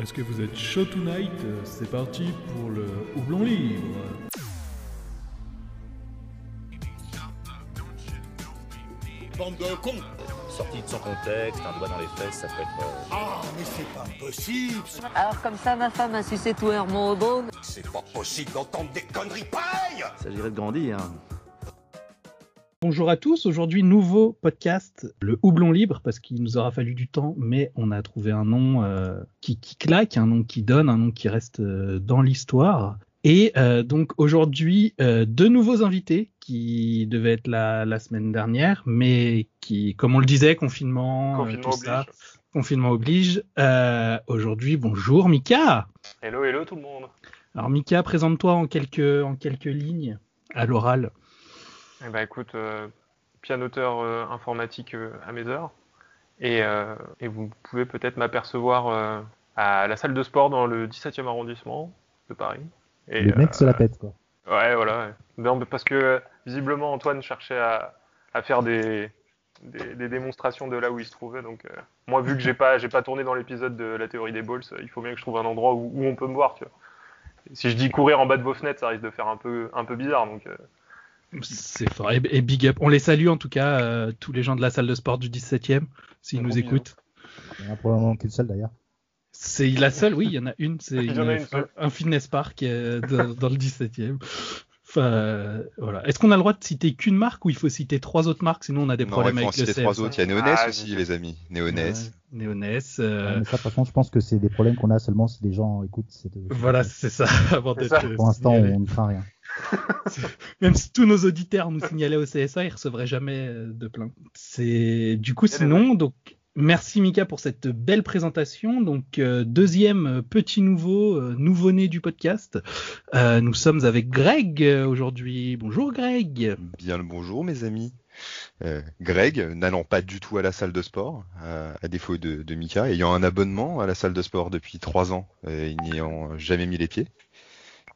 Est-ce que vous êtes chaud tonight? C'est parti pour le houblon libre. Bande de cons Sorti de son contexte, un doigt dans les fesses, ça peut être. euh, Ah, mais c'est pas possible Alors comme ça, ma femme a sucé tout Hermon au. C'est pas possible d'entendre des conneries pareilles Il s'agirait de grandir. Bonjour à tous, aujourd'hui nouveau podcast, le houblon libre, parce qu'il nous aura fallu du temps, mais on a trouvé un nom euh, qui, qui claque, un nom qui donne, un nom qui reste euh, dans l'histoire. Et euh, donc aujourd'hui, deux nouveaux invités qui devaient être là la semaine dernière, mais qui, comme on le disait, confinement, Confinement tout oblige. ça, confinement oblige. Aujourd'hui, bonjour Mika. Hello, hello tout le monde. Alors Mika, présente-toi en quelques, en quelques lignes à l'oral. Eh ben écoute, euh, pianoteur euh, informatique euh, à mes heures. Et, et vous pouvez peut-être m'apercevoir à la salle de sport dans le 17e arrondissement de Paris. Et, le mec se la pète, quoi. Ouais, voilà. ouais. Non, mais parce que visiblement Antoine cherchait à, à faire des, des, des démonstrations de là où il se trouvait. Donc euh, moi, vu que j'ai pas j'ai pas tourné dans l'épisode de la théorie des balls, il faut bien que je trouve un endroit où, où on peut me voir. Tu vois. Si je dis courir en bas de vos fenêtres, ça risque de faire un peu un peu bizarre. Donc euh, C'est fort. Et, et big up. On les salue en tout cas, euh, tous les gens de la salle de sport du 17e, s'ils Un nous écoutent. Il y en a probablement qu'une seule d'ailleurs. C'est la seule, oui, il y en a une. C'est Il y en a une seule. un fitness park euh, dans, dans le 17e. Enfin, euh, voilà. Est-ce qu'on a le droit de citer qu'une marque ou il faut citer trois autres marques? Sinon, on a des Non, problèmes avec le trois CSA. autres. Il y a Néonès Ah, aussi, les amis. Ouais, euh, mais ça, de toute façon, je pense que c'est des problèmes qu'on a seulement si les gens écoutent. cette- Voilà, c'est ça. Avant euh, Pour l'instant, on ne fera rien. Même si tous nos auditeurs nous signalaient au CSA, ils recevraient jamais euh, de plainte. C'est du coup sinon donc merci Mika pour cette belle présentation. Donc euh, deuxième petit nouveau euh, nouveau-né du podcast. Euh, nous sommes avec Greg aujourd'hui. Bonjour Greg. Bien le bonjour, mes amis. Greg, n'allant pas du tout à la salle de sport, à défaut de, Mika, ayant un abonnement à la salle de sport depuis trois ans, et n'y ayant jamais mis les pieds.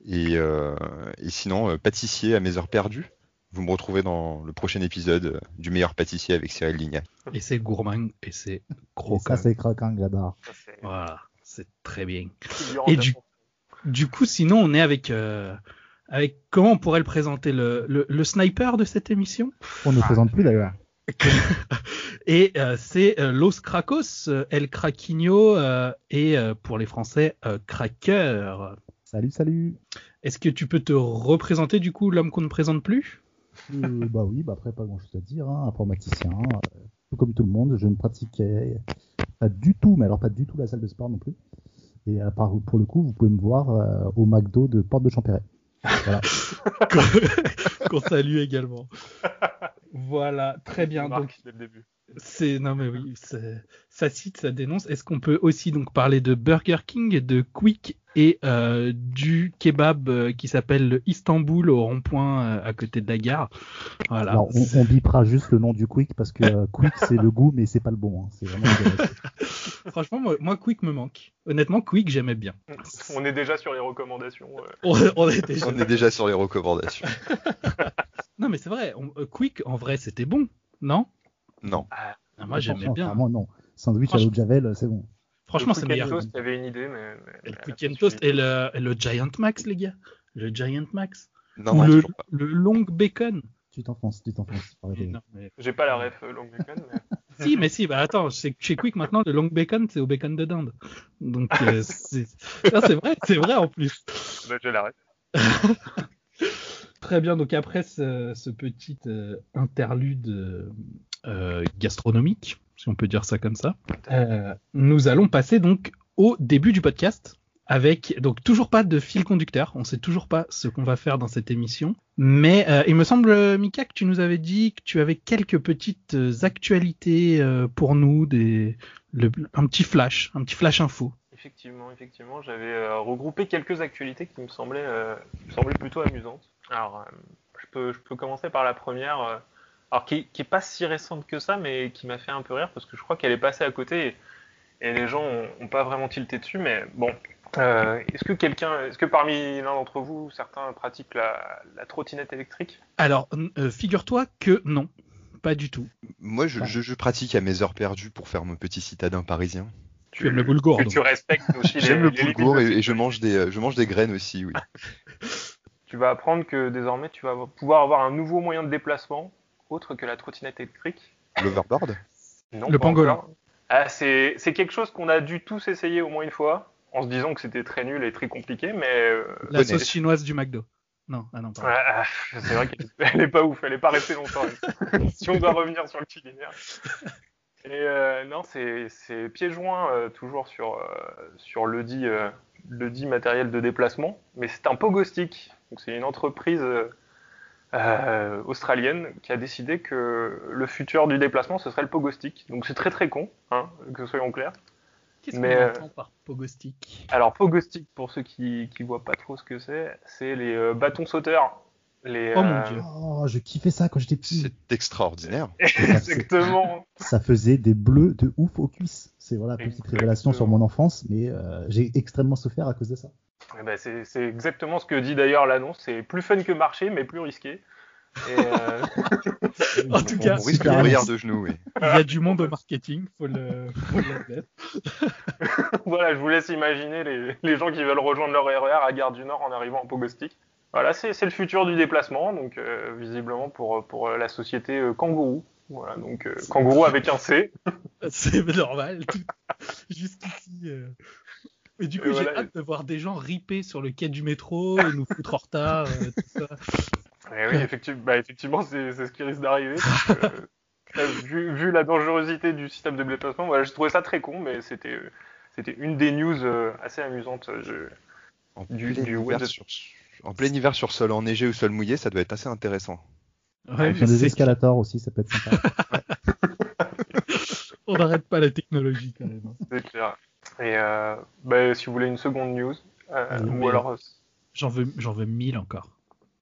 Et, et sinon, pâtissier à mes heures perdues. Vous me retrouvez dans le prochain épisode euh, du meilleur pâtissier avec Cyril Lignac. Et c'est gourmand et c'est Et croquant. ça, c'est croquant, j'adore. Voilà, c'est très bien. Et du- coup, sinon, on est avec euh, avec comment on pourrait le présenter le, le, le sniper de cette émission? On ne présente plus d'ailleurs. Et euh, c'est euh, Los Cracos, euh, El Craquinho euh, et euh, pour les Français, euh, Cracker. Salut, salut. Est-ce que tu peux te représenter du coup l'homme qu'on ne présente plus? Euh, bah oui, bah après, pas grand chose à dire. Hein. Informaticien, euh, tout comme tout le monde. Je ne pratiquais pas du tout, mais alors pas du tout la salle de sport non plus. Et à part, pour le coup, vous pouvez me voir euh, au McDo de Porte de Champéret. Voilà. Qu'on salue également. Voilà, très bien. Donc dès le début. C'est non mais oui, ça cite, ça dénonce. Est-ce qu'on peut aussi donc parler de Burger King, de Quick et euh, du kebab euh, qui s'appelle le Istanbul au rond-point euh, à côté de la gare? Voilà. Alors, on, on bipera juste le nom du Quick parce que euh, Quick, c'est le goût, mais c'est pas le bon. hein. C'est vraiment dégueulasse. Franchement, moi, moi, Quick me manque. Honnêtement, Quick, j'aimais bien. On est déjà sur les recommandations. On, on est déjà- On est déjà sur les recommandations. Non, mais c'est vrai. on- euh, Quick, en vrai, c'était bon, non? Non. Ah, Moi, j'aimais bien. Vraiment, non. Sandwich à l'eau de Javel, c'est bon. Franchement, Le c'est Quick and meilleur. Toast, il y avait une idée, mais. le Quick and Toast et le, et le Giant Max, les gars. Le Giant Max. Non, Ou non, le, le Long Bacon. Tu t'enfonces, tu t'enfonces. Non, mais- J'ai pas la ref euh, Long Bacon, mais. Si, mais si, bah attends, chez, chez Quick maintenant, le long bacon, c'est au bacon de dinde. Donc, euh, c'est non, vrai, c'est vrai en plus. bah, j'ai la ref. Très bien, donc après ce, petit euh, interlude euh, gastronomique, si on peut dire ça comme ça, euh, nous allons passer donc au début du podcast avec donc toujours pas de fil conducteur, on sait toujours pas ce qu'on va faire dans cette émission, mais il me semble Mika que tu nous avais dit que tu avais quelques petites actualités pour nous, des un petit flash, un petit flash info. Effectivement, effectivement, j'avais regroupé quelques actualités qui me semblaient plutôt amusantes. Alors, euh, je, peux, je peux commencer par la première, euh, alors qui, qui est pas si récente que ça, mais qui m'a fait un peu rire parce que je crois qu'elle est passée à côté et, et les gens ont, ont pas vraiment tilté dessus. Mais bon, euh, est-ce que quelqu'un, est-ce que parmi l'un d'entre vous, certains pratiquent la, la trottinette électrique? Alors, euh, figure-toi que non, pas du tout. Moi, je, je- je pratique à mes heures perdues pour faire mon petit citadin parisien. Tu aimes le boulgour, tu respectes aussi les, J'aime le boulgour de et, et je mange des, je mange des graines aussi, oui. Tu vas apprendre que désormais tu vas pouvoir avoir un nouveau moyen de déplacement autre que la trottinette électrique. L'overboard Non, Le pangolin. Ah, c'est quelque chose qu'on a dû tous essayer au moins une fois, en se disant que c'était très nul et très compliqué, mais euh, La sauce chinoise du McDo. Non, ah non, ouais, ah, c'est vrai qu'elle elle est pas ouf, elle est pas restée longtemps. si on doit revenir sur le culinaire. Et euh, non, c'est pieds joints euh, toujours sur euh, sur le dit euh, le dit matériel de déplacement, mais c'est un pogo stick. Donc c'est une entreprise australienne qui a décidé que le futur du déplacement ce serait le pogo stick. Donc c'est très très con, hein, que soyons clairs. Qu'est-ce qu'on entend par pogo stick Alors pogo stick pour ceux qui qui voient pas trop ce que c'est, c'est les bâtons sauteurs. Les, Oh mon euh, Dieu. Oh, je kiffais ça quand j'étais petit. C'est extraordinaire. Exactement. Ça faisait des bleus de ouf aux cuisses. C'est voilà, petite Exactement. révélation sur mon enfance, mais euh, j'ai extrêmement souffert à cause de ça. Eh ben, c'est exactement ce que dit d'ailleurs l'annonce. C'est plus fun que marcher, mais plus risqué. Et, euh, En tout On cas, risque super de rire de genoux, oui. Il y a du monde au marketing, faut le, faut voilà, je vous laisse imaginer les, les gens qui veulent rejoindre leur RER à Gare du Nord en arrivant en Pogostic. Voilà, c'est le futur du déplacement, donc euh, visiblement pour, pour la société euh, Kangourou. Voilà, donc euh, Kangourou avec un C. C'est normal. Jusqu'ici. euh. Et du coup, Et j'ai hâte de voir des gens riper sur le quai du métro et nous foutre en retard, euh, tout ça. Eh oui, effectivement, bah, effectivement c'est c'est ce qui risque d'arriver. euh, vu, vu la dangerosité du système de déplacement, voilà, j'ai trouvé ça très con, mais c'était euh, une des news euh, assez amusantes. euh, je- En Du- du web de- sur, en plein hiver sur sol enneigé ou sol mouillé, ça doit être assez intéressant. Ouais, Faire des c'est- escalators aussi, ça peut être sympa. On n'arrête pas la technologie quand même. C'est clair. Et euh, bah, si vous voulez une seconde news, euh, Ah, ou mais- alors. J'en veux, j'en veux mille encore.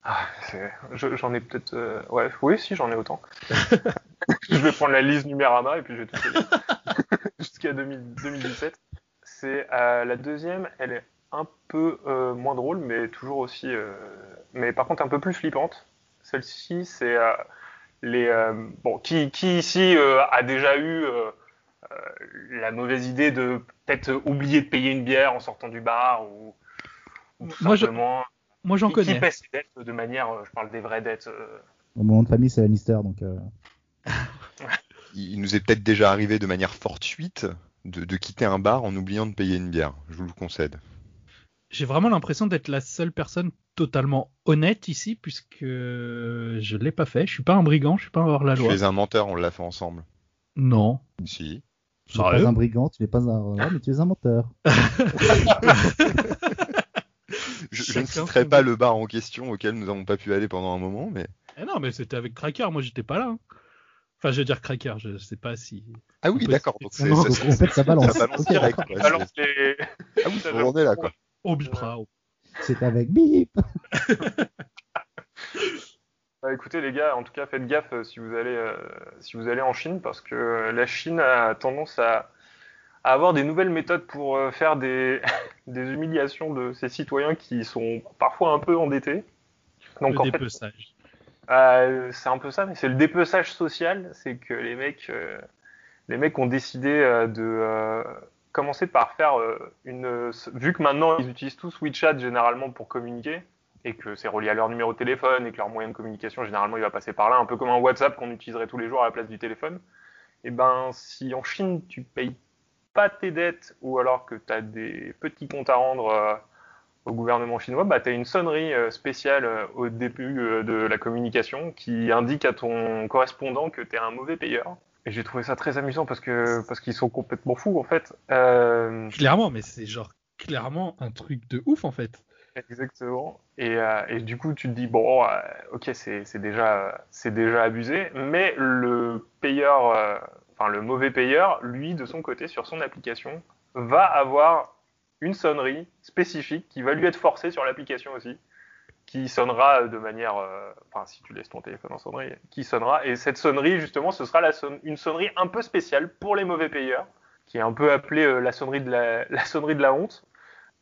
Ah, c'est- je- j'en ai peut-être. euh, Ouais, oui, si, j'en ai autant. je vais prendre la liste Numérama et puis je vais tout. Jusqu'à 2000 2017. C'est euh, la deuxième, elle est un peu euh, moins drôle, mais toujours aussi. euh, Mais par contre, un peu plus flippante. Celle-ci, c'est. euh, les, euh, bon, qui, qui ici euh, a déjà eu euh, euh, la mauvaise idée de peut-être oublier de payer une bière en sortant du bar ou, ou tout Moi, je- Moi, j'en qui connais. paie ses dettes de manière, je parle des vraies dettes. euh, Mon nom de famille, c'est Lannister, donc euh, Il il nous est peut-être déjà arrivé de manière fortuite de, de quitter un bar en oubliant de payer une bière. Je vous le concède. J'ai vraiment l'impression d'être la seule personne totalement honnête ici, puisque je l'ai pas fait. Je suis pas un brigand, je suis pas un hors-la-loi. Tu es un menteur, on l'a fait ensemble. Non. Si. tu n'es pas un brigand, tu n'es pas un ouais, mais tu es un menteur. Je, ne citerai pas le bar en question auquel nous n'avons pas pu aller pendant un moment, mais. Eh non, mais c'était avec Cracker, moi j'étais pas là. hein. Enfin, je veux dire Cracker, je sais pas si. Ah oui, d'accord. Donc c'est ça- En fait, ça balance. ça balance direct. d'accord. ouais, balance c'est- les. Ah oui, Ça, on est là, quoi. Bipra. au- C'est avec bip. Bah, écoutez les gars, en tout cas faites gaffe euh, si vous allez euh, si vous allez en Chine parce que euh, la Chine a tendance à, à avoir des nouvelles méthodes pour euh, faire des des humiliations de ses citoyens qui sont parfois un peu endettés. Donc le en fait, dépeçage. Euh, c'est un peu ça, mais c'est le dépeçage social. C'est que les mecs, euh, les mecs ont décidé euh, de euh, commencer par faire euh, une. Vu que maintenant ils utilisent tous WeChat généralement pour communiquer et que c'est relié à leur numéro de téléphone et que leur moyen de communication généralement il va passer par là, un peu comme un WhatsApp qu'on utiliserait tous les jours à la place du téléphone. Et ben si en Chine tu payes pas tes dettes ou alors que tu as des petits comptes à rendre euh, au gouvernement chinois, bah, tu as une sonnerie euh, spéciale euh, au début euh, de la communication qui indique à ton correspondant que tu es un mauvais payeur. Et j'ai trouvé ça très amusant parce que parce qu'ils sont complètement fous en fait. Euh, Clairement, mais c'est genre clairement un truc de ouf en fait. exactement. Et, euh, et du coup, tu te dis bon, euh, ok, c'est déjà c'est déjà abusé, mais le payeur, euh, enfin le mauvais payeur, lui de son côté sur son application, va avoir une sonnerie spécifique qui va lui être forcée sur l'application aussi, qui sonnera de manière, euh, enfin si tu laisses ton téléphone en sonnerie, qui sonnera. Et cette sonnerie justement, ce sera la son- une sonnerie un peu spéciale pour les mauvais payeurs, qui est un peu appelée euh, la sonnerie de la, la sonnerie de la honte.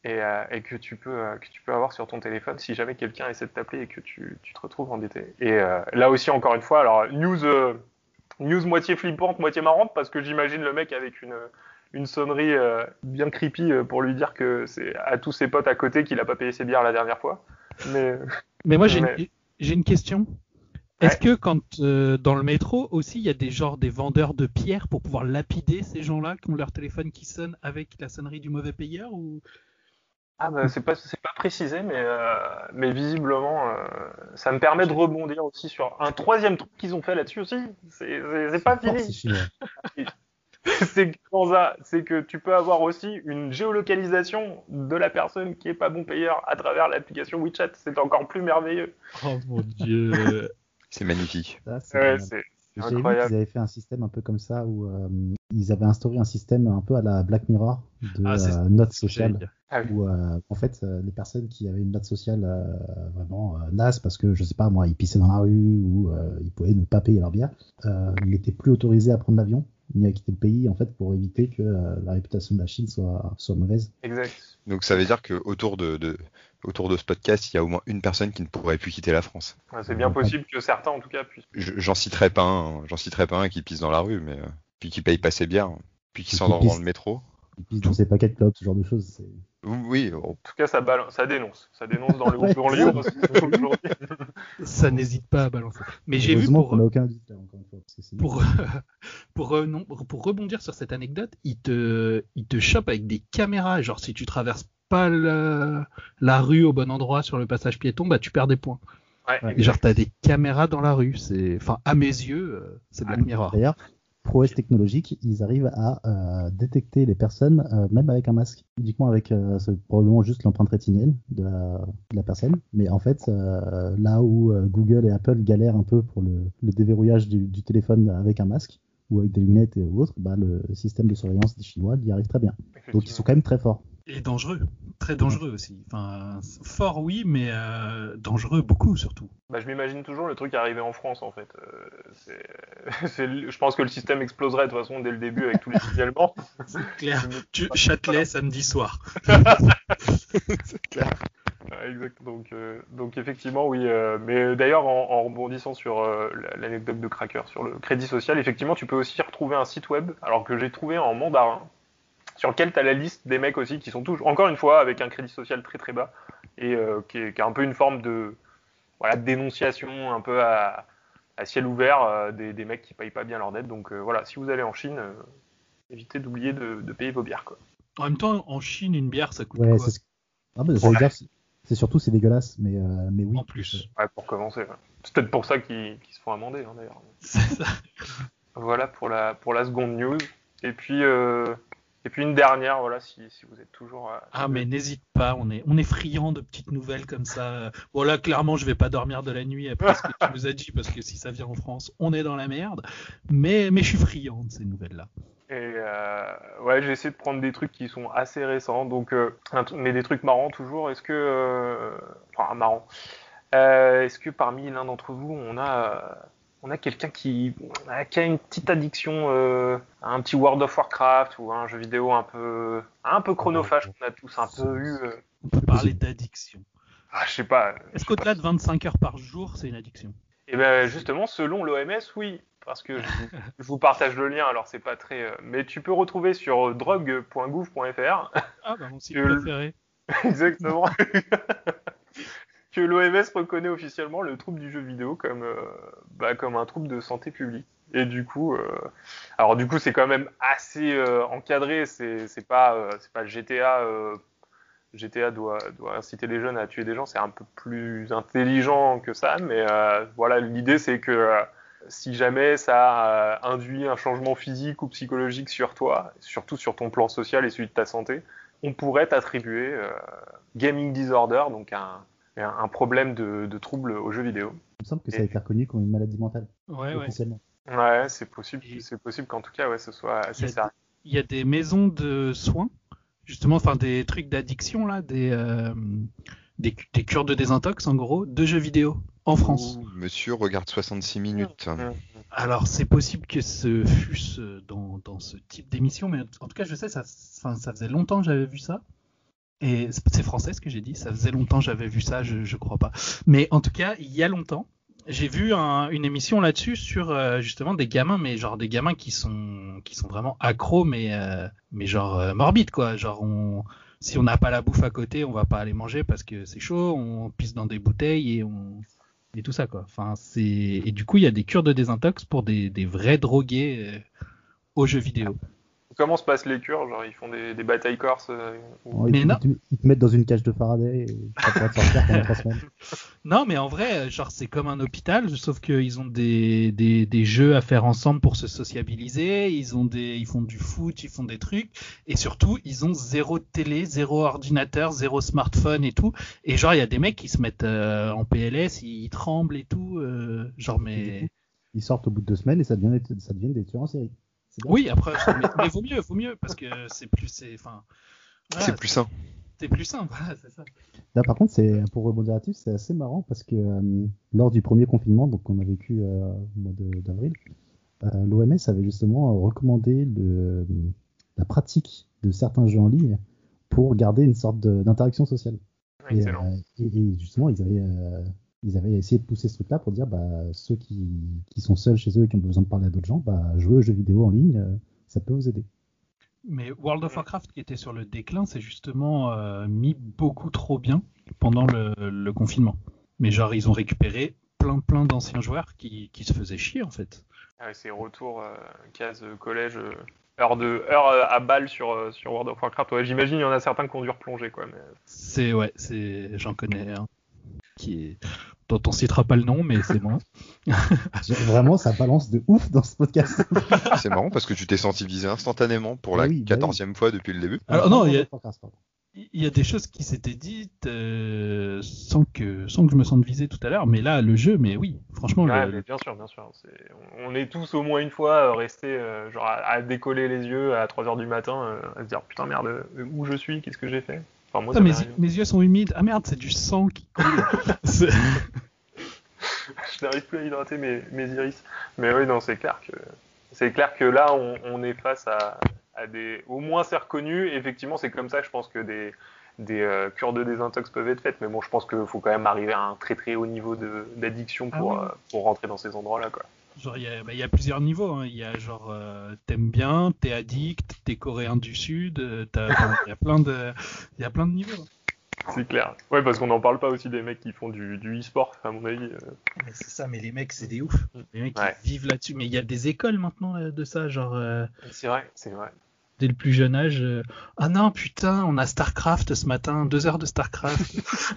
Et, euh, et que tu peux que tu peux avoir sur ton téléphone si jamais quelqu'un essaie de t'appeler et que tu, tu te retrouves endetté. Et là aussi encore une fois, alors news news moitié flippante, moitié marrante parce que j'imagine le mec avec une une sonnerie bien creepy pour lui dire que c'est à tous ses potes à côté qu'il a pas payé ses bières la dernière fois. Mais Mais moi, j'ai Mais- une, question. Est-ce que quand euh, dans le métro aussi, il y a des genres des vendeurs de pierres pour pouvoir lapider ces gens-là qui ont leur téléphone qui sonne avec la sonnerie du mauvais payeur ou? Ah bah, c'est pas c'est pas précisé, mais euh, mais visiblement euh, ça me permet de rebondir aussi sur un troisième truc qu'ils ont fait là-dessus aussi. C'est pas fini. c'est que dans ça, c'est que tu peux avoir aussi une géolocalisation de la personne qui est pas bon payeur à travers l'application WeChat. C'est encore plus merveilleux. Oh mon dieu C'est magnifique. C'est Ouais, vu incroyable. qu'ils avaient fait un système un peu comme ça où euh, ils avaient instauré un système un peu à la Black Mirror de Ah, euh. Ah oui. Où euh, en fait euh, les personnes qui avaient une note sociale euh, vraiment euh, naze parce que je sais pas moi ils pissaient dans la rue ou euh, ils pouvaient ne pas payer leur bière, euh, ils n'étaient plus autorisés à prendre l'avion ni à quitter le pays en fait pour éviter que euh, la réputation de la Chine soit, soit mauvaise. Exact. Donc ça veut dire que autour de, de autour de ce podcast, il y a au moins une personne qui ne pourrait plus quitter la France. Ouais, c'est bien possible que certains, en tout cas, puissent. Je- J'en citerai pas un, j'en citerai pas un qui pisse dans la rue, mais euh, puis qui paye pas ses bières, puis qui Qui s'endort pisse. dans le métro. Ils pissent dans ces paquets de clopes, ce genre de choses. Oui, oh, En tout cas, ça, balance, ça dénonce. Ça dénonce dans le groupe aujourd'hui. Ça n'hésite pas à balancer. Mais j'ai vu pour, qu'on n'a aucun doute là encore une fois. Parce que c'est- pour, pour, euh, non, pour rebondir sur cette anecdote, il te, il te chope avec des caméras. Genre, si tu traverses pas la, la rue au bon endroit sur le passage piéton, bah tu perds des points. Ouais. Genre, t'as des caméras dans la rue. C'est, enfin, à mes yeux, euh, c'est Black Mirror. D'ailleurs, prouesse technologique, ils arrivent à euh, détecter les personnes euh, même avec un masque, uniquement avec euh, probablement juste l'empreinte rétinienne de la, personne. Mais en fait, euh, là où Google et Apple galèrent un peu pour le, déverrouillage du, téléphone avec un masque ou avec des lunettes et autres, bah, le système de surveillance des Chinois y arrive très bien. Donc ils sont quand même très forts. Et dangereux. Très dangereux aussi. Enfin, fort, oui, mais euh, dangereux beaucoup surtout. Bah, je m'imagine toujours le truc arriver en France, en fait. Euh, le- je pense que le système exploserait de toute façon dès le début avec tous les signalements. C'est clair. Tu- Châtelet, samedi soir. c'est clair. Ouais, exact. Donc, euh, donc effectivement, oui. euh, mais d'ailleurs, en, en rebondissant sur euh, la- l'anecdote de Cracker sur le crédit social, effectivement, tu peux aussi retrouver un site web, alors que j'ai trouvé en mandarin, sur lequel tu as la liste des mecs aussi qui sont toujours, encore une fois, avec un crédit social très très bas et euh, qui, est, qui est un peu une forme de, voilà, de dénonciation un peu à, à ciel ouvert euh, des, des mecs qui payent pas bien leurs dettes. Donc euh, voilà, si vous allez en Chine, euh, évitez d'oublier de, de payer vos bières. Quoi. En même temps, en Chine, une bière, ça coûte Ouais, quoi? ah, c'est- surtout c'est dégueulasse, mais, euh, mais oui. En plus. Ouais, pour commencer. ouais. C'est peut-être pour ça qu'ils qu'ils se font amender, hein, d'ailleurs. C'est ça. Voilà pour la, pour la seconde news. Et puis, euh, et puis une dernière, voilà, si, si vous êtes toujours. euh, Ah, mais n'hésite pas, on est, on est friand de petites nouvelles comme ça. Bon, là, clairement, je vais pas dormir de la nuit après ce que tu nous as dit, parce que si ça vient en France, on est dans la merde. Mais, mais je suis friand de ces nouvelles-là. Et euh, ouais, j'ai essayé de prendre des trucs qui sont assez récents, donc euh, mais des trucs marrants toujours. Est-ce que, euh, enfin marrant, est-ce que parmi l'un d'entre vous, on a, on a quelqu'un qui, euh, qui a une petite addiction euh, à un petit World of Warcraft ou à un jeu vidéo un peu, un peu chronophage qu'on a tous un peu eu. euh, On peut parler d'addiction. ah, je sais pas. Est-ce qu'au-delà de 25 heures par jour, c'est une addiction? Et ben justement, selon l'OMS, oui, parce que je vous, je vous partage le lien. Alors c'est pas très, euh, mais tu peux retrouver sur drogue.gouv.fr Ah, bah, mon site préféré. exactement que l'OMS reconnaît officiellement le trouble du jeu vidéo comme, euh, bah, comme un trouble de santé publique. Et du coup, euh, alors du coup, c'est quand même assez euh, encadré. C'est pas, c'est pas GTA. GTA doit, doit inciter les jeunes à tuer des gens. C'est un peu plus intelligent que ça, mais voilà, l'idée c'est que si jamais ça induit un changement physique ou psychologique sur toi, surtout sur ton plan social et celui de ta santé, on pourrait t'attribuer gaming disorder, donc un, un un problème de, de trouble aux jeux vidéo. Il me semble que ça a été reconnu comme une maladie mentale, Ouais, ouais. officiellement. Ouais, c'est possible, Et- c'est possible qu'en tout cas, ouais, ce soit Il y assez a sérieux. Il y a des maisons de soins, justement, enfin des trucs d'addiction, là, des, euh, des, des cures de désintox, en gros, de jeux vidéo en France. Ouh, monsieur regarde 66 minutes. Mmh. Alors, c'est possible que ce fût dans, dans ce type d'émission, mais en tout cas, je sais, ça, ça faisait longtemps que j'avais vu ça. Et c'est français ce que j'ai dit, ça faisait longtemps que j'avais vu ça, je, crois pas. Mais en tout cas, il y a longtemps, j'ai vu un- une émission là-dessus sur euh, justement des gamins, mais genre des gamins qui sont qui sont vraiment accros, mais euh, mais genre euh, morbides quoi. Genre on si on n'a pas la bouffe à côté, on va pas aller manger parce que c'est chaud, on pisse dans des bouteilles et on et tout ça quoi. Enfin et du coup il y a des cures de désintox pour des des vrais drogués aux jeux vidéo. Comment se passent les cures Genre, ils font des, des batailles corses euh, ou- Ils, Mais te- non. ils te, ils te mettent dans une cage de Faraday et ça pourra te sortir pendant trois semaines. Non, mais en vrai, genre c'est comme un hôpital, sauf qu'ils ont des, des, des jeux à faire ensemble pour se sociabiliser. Ils ont des, ils font du foot, ils font des trucs, et surtout ils ont zéro télé, zéro ordinateur, zéro smartphone et tout. Et genre il y a des mecs qui se mettent euh, en PLS, ils, tremblent et tout. euh, genre mais Ils sortent au bout de deux semaines et ça devient, ça devient des tueurs en série. Oui après, mais, mais vaut mieux, vaut mieux parce que c'est plus, c'est, enfin, voilà, c'est plus sain. c'est plus simple. Voilà, c'est ça. Là, par contre, c'est pour rebondir là-dessus, c'est assez marrant parce que euh, lors du premier confinement, donc qu'on a vécu euh, au mois de- d'avril, euh, l'OMS avait justement recommandé le, la pratique de certains jeux en ligne pour garder une sorte d'interaction sociale. Et, euh, et, et justement, ils avaient, euh, ils avaient essayé de pousser ce truc-là pour dire, bah, ceux qui, qui sont seuls chez eux et qui ont besoin de parler à d'autres gens, bah, jouer aux jeux vidéo en ligne, euh, ça peut vous aider. Mais World of Warcraft qui était sur le déclin, c'est justement euh, mis beaucoup trop bien pendant le, le confinement. Mais genre ils ont récupéré plein plein d'anciens joueurs qui, qui se faisaient chier en fait. Ah, c'est retour euh, case euh, collège, heure de heure à balle sur sur World of Warcraft. Ouais, j'imagine il y en a certains qui ont dû replonger quoi. Mais... C'est ouais, j'en connais un qui est dont on citera pas le nom, mais c'est moi. Vraiment, ça balance de ouf dans ce podcast. C'est marrant parce que tu t'es senti visé instantanément pour la Ah oui, bah oui. quatorzième fois depuis le début. Alors non, il y a-. Il y des choses qui s'étaient dites euh, sans que sans que je me sente visé tout à l'heure, mais là le jeu, mais oui, franchement, Ouais, le- mais bien sûr, bien sûr. On est tous au moins une fois euh, restés euh, genre à, à décoller les yeux à 3h du matin, euh, à se dire putain merde, où je suis, qu'est-ce que j'ai fait? Enfin moi m'est mes, mes yeux sont humides. Ah merde, c'est du sang qui coule. Je n'arrive plus à hydrater mes, mes iris. Mais oui, non, c'est clair que c'est clair que là, on, on est face à, à des. Au moins, c'est reconnu. Effectivement, c'est comme ça. Je pense que des des euh, cures de désintox peuvent être faites. Mais bon, je pense qu'il faut quand même arriver à un très très haut niveau de- d'addiction Ah pour oui. euh, pour rentrer dans ces endroits-là, quoi. Genre, il y, a- bah, y a plusieurs niveaux. hein. Il y a genre, euh, t'aimes bien, t'es addict, t'es coréen du Sud. euh, Il y a plein de, il y a plein de niveaux. C'est clair. Ouais, parce qu'on n'en parle pas aussi des mecs qui font du, du e-sport, à mon avis. euh. Mais c'est ça, mais les mecs, c'est des ouf. Les mecs Ouais. qui vivent là-dessus. Mais il y a des écoles maintenant euh, de ça, genre euh, C'est vrai, c'est vrai. Dès le plus jeune âge. euh, ah non, putain, on a Starcraft ce matin, deux heures de Starcraft.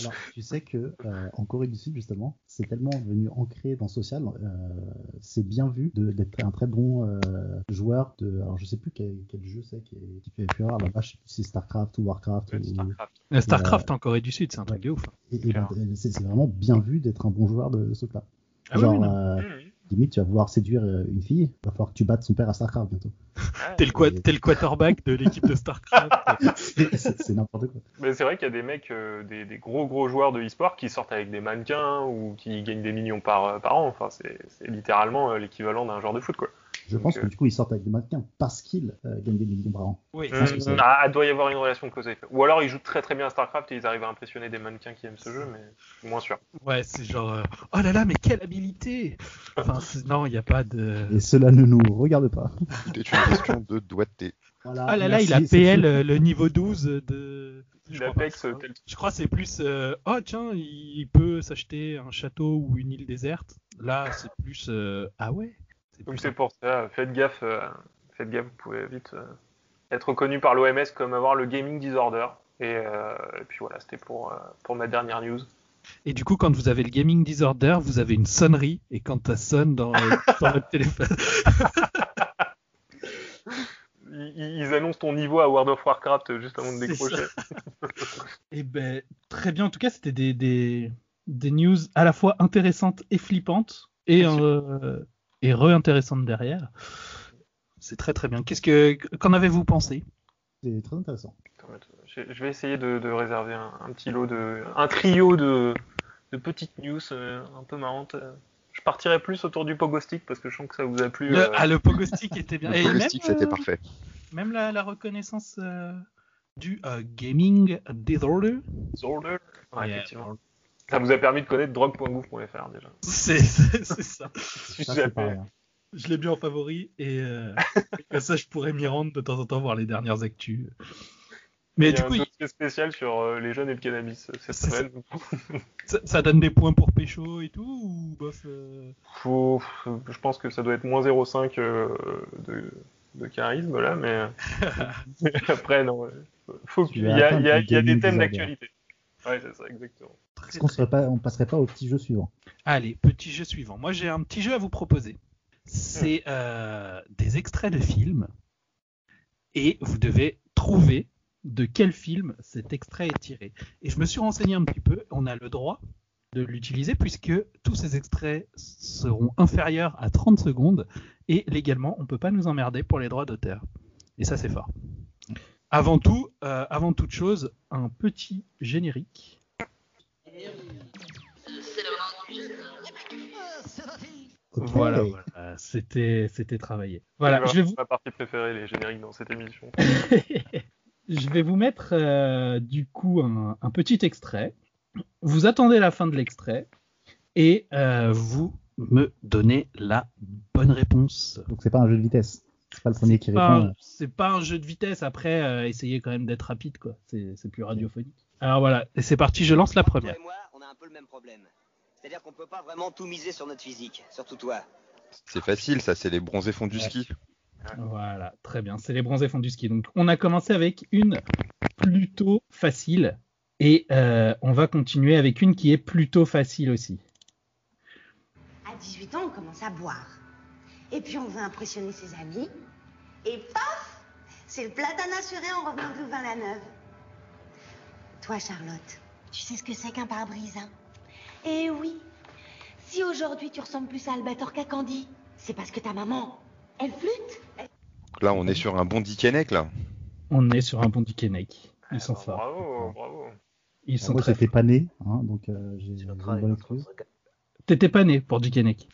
Alors, tu sais que euh, en Corée du Sud, justement, c'est tellement devenu ancré dans social, euh, c'est bien vu de- d'être un très bon euh, joueur de. Alors, je sais plus quel, quel jeu c'est qui, est- qui fait fureur là-bas, je sais plus si c'est StarCraft ou Warcraft. Ou- Starcraft. Starcraft en Corée du Sud, c'est un truc Ouais. de ouf. Et, et c'est vraiment bien vu d'être un bon joueur de ce truc-là. Ah oui, Genre, oui, non. euh, Mmh. Limite, tu vas vouloir séduire euh, une fille, il va falloir que tu battes son père à StarCraft bientôt. Ouais. T'es le, qua- t'es le quarterback de l'équipe de Starcraft. c'est c'est- c'est n'importe quoi. Mais c'est vrai qu'il y a des mecs, euh, des, des gros gros joueurs de e-sport qui sortent avec des mannequins ou qui gagnent des millions par, euh, par an. Enfin, c'est c'est littéralement euh, l'équivalent d'un joueur de foot, quoi. Je Donc, pense que du coup, ils sortent avec des mannequins parce qu'ils euh, gagnent des millions par an. oui, que Mmh, c'est- ah, il doit y avoir une relation de cause à effet. Ou alors ils jouent très très bien à StarCraft et ils arrivent à impressionner des mannequins qui aiment ce jeu, mais je suis moins sûr. Ouais, c'est genre, euh, oh là là, mais quelle habilité Enfin, c'est- non, il n'y a pas de... Et cela ne nous regarde pas. Tout est une question de doigté. Voilà, Ah là là, il a c'est PL euh, le niveau 12 de... Je crois, L'Apex, pas. tel- Je crois que c'est plus, euh, oh tiens, il peut s'acheter un château ou une île déserte. Là, c'est plus, euh, ah ouais c'est donc c'est pour ça, faites gaffe, euh, faites gaffe, vous pouvez vite euh, être reconnu par l'OMS comme avoir le gaming disorder. Et, euh, et puis voilà, c'était pour, pour ma dernière news. Et du coup, quand vous avez le gaming disorder, vous avez une sonnerie, et quand ça sonne dans, dans votre téléphone... Ils, annoncent ton niveau à World of Warcraft juste avant de décrocher. Eh ben, très bien. En tout cas, c'était des, des, des news à la fois intéressantes et flippantes et, euh, et re-intéressantes derrière. C'est très très bien. Qu'est-ce que qu'en avez-vous pensé? C'est très intéressant. Je vais essayer de, de réserver un, un petit lot de, un trio de, de petites news euh, un peu marrantes. Je partirai plus autour du pogo stick parce que je sens que ça vous a plu. le, euh, Ah, le pogo stick était bien. Le Et Pogo même, Stick, c'était euh, parfait. Même la, la reconnaissance euh, du euh, gaming disorder. Disorder. Ouais, Yeah. effectivement. Ça vous a permis de connaître drogue.gouv.fr déjà. C'est ça. Pas. Je l'ai mis en favori et euh, comme ça je pourrais m'y rendre de temps en temps voir les dernières actus. Mais Il y du a coup, un dossier spécial sur euh, les jeunes et le cannabis euh, cette C'est ça. semaine. ça, ça donne des points pour pécho et tout ou bof euh, Faut, je pense que ça doit être moins 0,5 euh, de, de charisme là, mais, après non. ouais. Faut y a, il y a- y des thèmes d'actualité. Ouais, c'est ça, exactement. Est-ce qu'on pas, on passerait pas au petit jeu suivant Allez, petit jeu suivant. Moi, j'ai un petit jeu à vous proposer. C'est euh, des extraits de films et vous devez trouver de quel film cet extrait est tiré. Et je me suis renseigné un petit peu. On a le droit de l'utiliser puisque tous ces extraits seront inférieurs à 30 secondes et légalement, on peut pas nous emmerder pour les droits d'auteur. Et ça, c'est fort. Avant tout, euh, avant toute chose, un petit générique. Voilà, voilà. c'était c'était travaillé. Voilà, C'est je vais vous ma partie préférée, les génériques dans cette émission. je vais vous mettre euh, du coup un, un petit extrait. Vous attendez la fin de l'extrait et euh, vous me donnez la bonne réponse. Donc c'est pas un jeu de vitesse. C'est pas le premier qui pas, répond. un- c'est pas un jeu de vitesse. Après, euh, essayez quand même d'être rapide, quoi. C'est plus radiophonique. Alors voilà, et c'est parti. Je lance la première. Toi et moi, on a un peu le même problème. C'est-à-dire qu'on peut pas vraiment tout miser sur notre physique, surtout toi. C'est facile, ça, c'est les bronzés font du ski. Voilà, très bien. C'est les bronzés font du ski. Donc, on a commencé avec une plutôt facile et euh, on va continuer avec une qui est plutôt facile aussi. À 18 ans, on commence à boire. Et puis on veut impressionner ses amis. Et paf C'est le platane assuré en revenant de Louvain-la-Neuve. Toi, Charlotte, tu sais ce que c'est qu'un pare-brise, hein? Eh oui Si aujourd'hui tu ressembles plus à Albator qu'à Candy, c'est parce que ta maman, elle flûte Donc là, on est sur un bon Dickeneck, là. On est sur un bon Dickeneck. Ils sont Alors, forts. Bravo, bravo. Ils sont Moi très j'étais forts. pas né, hein, donc euh, j'ai une notre bonne. T'étais pas né pour Dickeneck.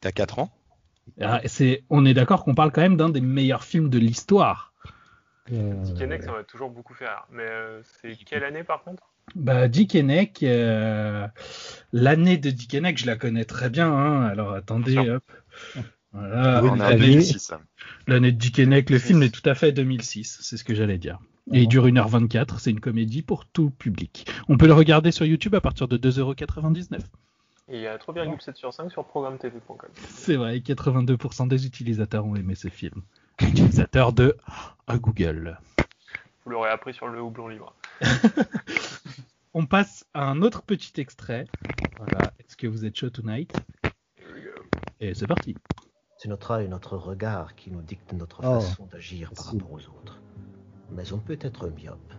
T'as 4 ans? Ah, c'est, on est d'accord qu'on parle quand même d'un des meilleurs films de l'histoire. Euh, Dickeneck, ça m'a toujours beaucoup fait rire. Mais euh, c'est quelle année par contre? Bah, Dickeneck, euh, l'année de Dickeneck, je la connais très bien. Hein. Alors attendez, hop. Voilà, Oui, On est en l'année- 2006. L'année de Dickeneck, le film est tout à fait 2006, c'est ce que j'allais dire. Et il dure 1h24, c'est une comédie pour tout public. On peut le regarder sur YouTube à partir de 2,99€. Et il y a 3,7 sur 5 sur programmetv.com. C'est vrai, 82% des utilisateurs ont aimé ce film. Utilisateurs de Google. Vous l'aurez appris sur le houblon libre. On passe à un autre petit extrait. Voilà, est-ce que vous êtes chaud tonight? Et c'est parti. C'est notre œil, notre regard qui nous dicte notre Oh, façon d'agir par rapport aux autres. Mais on peut être myope.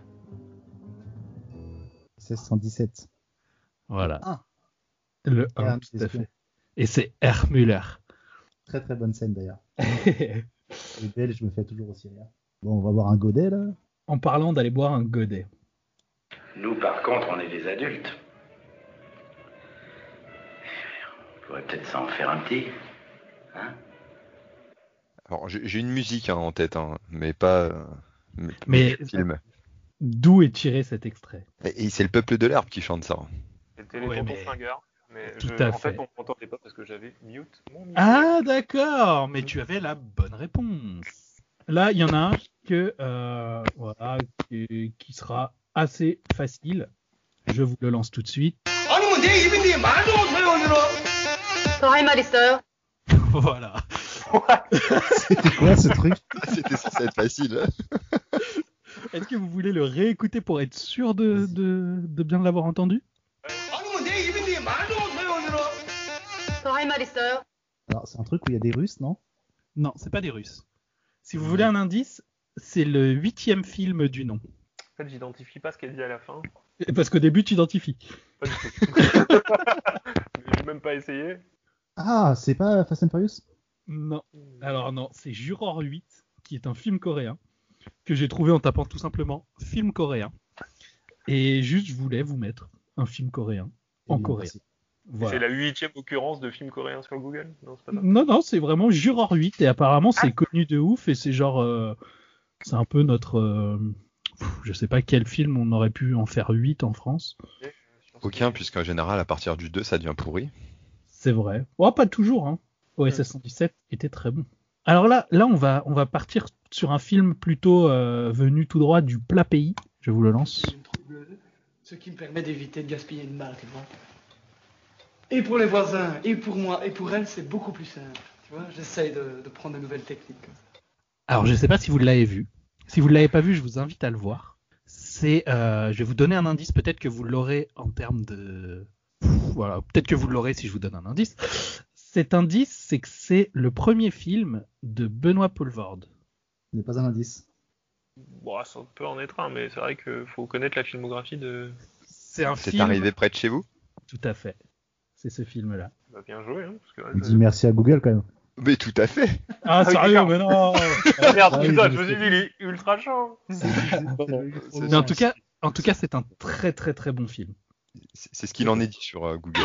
1617. Voilà. Ah. Le 1, Ah, tout à fait. Et c'est R. Müller. Très très bonne scène d'ailleurs. Les Belges me fait toujours aussi rire. Bon, on va voir un godet là. en parlant d'aller boire un godet. Nous, par contre, on est des adultes. On pourrait peut-être s'en faire un petit. Hein? Alors, j'ai une musique hein, en tête, hein, mais pas. euh, mais, film. D'où est tiré cet extrait? Et, et c'est le peuple de l'herbe qui chante ça. C'était les Ouais, mais-. Mais Tout je- à en fait, fait. on m'entendait pas parce que j'avais mute mon micro. Ah d'accord, mais tu avais la bonne réponse. Là, il y en a un que euh, voilà, qui, qui sera assez facile. Je vous le lance tout de suite. Voilà. C'était quoi ce truc? C'était censé être facile. Est-ce que vous voulez le réécouter pour être sûr de, de, de bien l'avoir entendu? Alors c'est un truc où il y a des Russes, non? Non, c'est pas des Russes. Si vous voulez un indice, c'est le huitième film du nom. En fait, j'identifie pas ce qu'elle dit à la fin. Et Parce qu'au début, tu identifies. Pas du tout. J'ai même pas essayé. Ah, c'est pas Fast and Furious? Non. Alors non, c'est Juror 8, qui est un film coréen, que j'ai trouvé en tapant tout simplement film coréen. Et juste, je voulais vous mettre un film coréen en Eh coréen. merci. Voilà. C'est la huitième occurrence de film coréen sur Google? Non, c'est pas ça. Non, non, c'est vraiment Juror 8, et apparemment Ah. c'est connu de ouf, et c'est genre... euh, c'est un peu notre... euh, pff, je sais pas quel film on aurait pu en faire 8 en France. Sur Aucun, puisqu'en général, à partir du 2, ça devient pourri. C'est vrai. Oh, pas toujours, hein. OSS 117 était très bon. Alors là, là on, va, on va partir sur un film plutôt euh, venu tout droit du plat pays. Je vous le lance. Ce qui me permet d'éviter de gaspiller une balle, tu vois. Et pour les voisins, et pour moi, et pour elle, c'est beaucoup plus simple. Tu vois, j'essaye de, de prendre de nouvelles techniques. Alors, je ne sais pas si vous l'avez vu. Si vous ne l'avez pas vu, je vous invite à le voir. C'est, euh, je vais vous donner un indice. Peut-être que vous l'aurez en termes de, Pff, voilà, peut-être que vous l'aurez si je vous donne un indice. Cet indice, c'est que c'est le premier film de Benoît Poulvord. Ce n'est pas un indice. Bon, ça peut en être un, mais c'est vrai qu'il faut connaître la filmographie de. C'est un C'est film. arrivé près de chez vous? Tout à fait. C'est ce film-là. Bah, bien joué, hein, parce que là, On je- dit merci à Google quand même. Mais tout à fait Ah, oui, sérieux, mais non Ah, merde, Ah oui, putain, je je me suis dit, il est ultra chaud. Mais en tout cas, en tout cas, c'est un très très très bon film. C'est c'est ce qu'il en est dit sur euh, Google.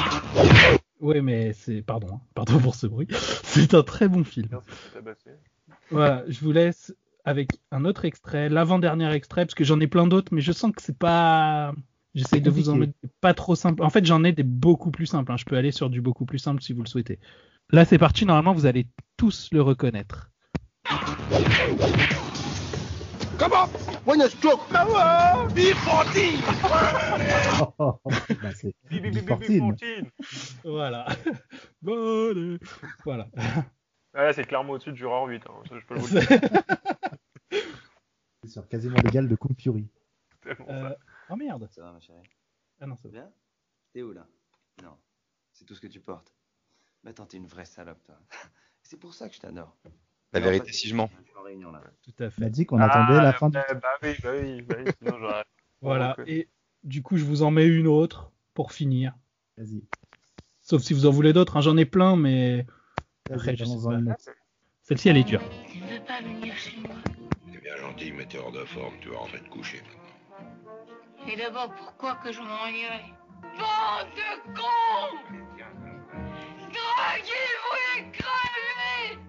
Ouais, mais c'est pardon, hein, pardon pour ce bruit. C'est un très bon film. Merci. Voilà, je vous laisse avec un autre extrait, l'avant-dernier extrait, parce que j'en ai plein d'autres, mais je sens que c'est pas. J'essaye de vous en mettre pas trop simple. En fait, j'en ai des beaucoup plus simples. hein. Je peux aller sur du beaucoup plus simple si vous le souhaitez. Là, c'est parti. Normalement, vous allez tous le reconnaître. Comment? When a stroke power, B40 Bah, c'est Bi, bi, bi, bi, bi, 14. Fourtine. Voilà. Bonne- voilà. Ah, là, c'est clairement au-dessus de Juror 8, hein, ça, je peux vous le dire. c'est sur quasiment l'égal de Kung Fury. tellement Euh, ça. Oh merde. Ça va, ma chérie Ah non, c'est bon. Bien T'es où là? Non. C'est tout ce que tu portes. Mais attends, t'es une vraie salope, toi. C'est pour ça que je t'adore. La Alors, vérité, si je mens. Je suis en réunion là. Tout à On fait. a dit qu'on attendait Ah, la fin du. bah, bah oui, bah oui, bah oui, sinon j'aurais. Voilà. Et du coup, je vous en mets une autre pour finir. Vas-y. Sauf si vous en voulez d'autres. hein. J'en ai plein, mais Après, je celle-ci, elle est dure. Tu ne veux pas venir chez moi? T'es bien gentil, mais t'es hors de forme, tu vas rentrer te coucher maintenant. Et d'abord, pourquoi que je m'en irais Bande de cons Draguez, vous les crever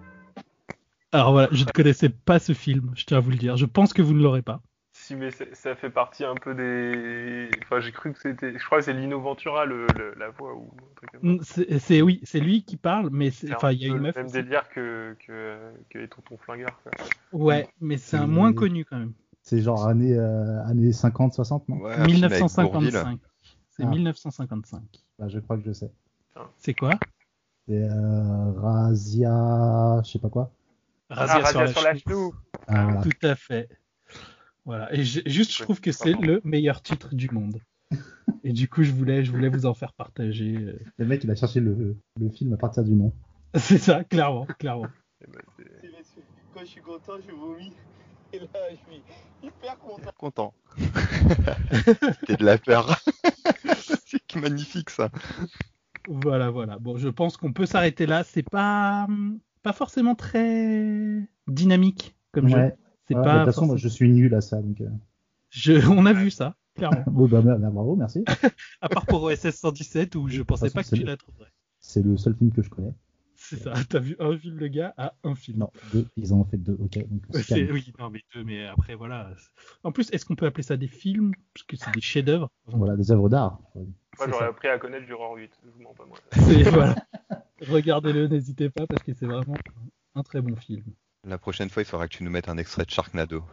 Alors voilà, je ne connaissais pas ce film, je tiens à vous le dire. Je pense que vous ne l'aurez pas. Si, mais c'est- ça fait partie un peu des. Enfin, j'ai cru que c'était. Je crois que c'est Lino Ventura, le, le- la voix ou un truc comme ça. Mm, C'est c'est- oui, c'est lui qui parle, mais c'est- C'est enfin il y a une le meuf. même aussi. délire que, que, que les tontons flingueurs. Quoi. Ouais, mais c'est un C'est- moins connu quand même. C'est genre années, euh, années 50, 60, non Ouais, un film avec Bourvil. 1955. C'est Ah. 1955. Bah, Je crois que je sais. C'est quoi? C'est euh, Razia, je sais pas quoi. Razia ah, sur la sur la chenoute. chenou Ah, voilà. Tout à fait. Voilà. Et j'ai- juste, je trouve que c'est le meilleur titre du monde. Et du coup, je voulais, je voulais vous en faire partager. euh. Le mec, il a cherché le, le film à partir du nom. C'est ça, clairement, clairement. Eh ben, Quand je suis content, je vomis. Et là, je suis hyper content. Content. T'es de la peur. C'est magnifique ça. Voilà, voilà. Bon, je pense qu'on peut s'arrêter là. C'est pas, pas forcément très dynamique comme jeu. Ouais. C'est Ouais, pas. de toute façon, moi, je suis nul à ça. Donc, euh... je- On a vu ça, clairement. bon, bah, bah, bravo, merci. à part pour OSS 117 où je pensais toute pas que tu la trouverais. C'est le seul film que je connais. C'est ça. T'as vu un film, le gars, à un film. Non, deux. Ils en ont fait deux, ok. Donc, C'est- oui, non, mais deux, mais après, voilà. En plus, est-ce qu'on peut appeler ça des films? Parce que c'est des chefs-d'œuvre. Voilà, des œuvres d'art. Moi, j'aurais appris à connaître Juror 8. Je vous mens pas, moi. Voilà. Regardez-le, n'hésitez pas, parce que c'est vraiment un très bon film. La prochaine fois, il faudra que tu nous mettes un extrait de Sharknado.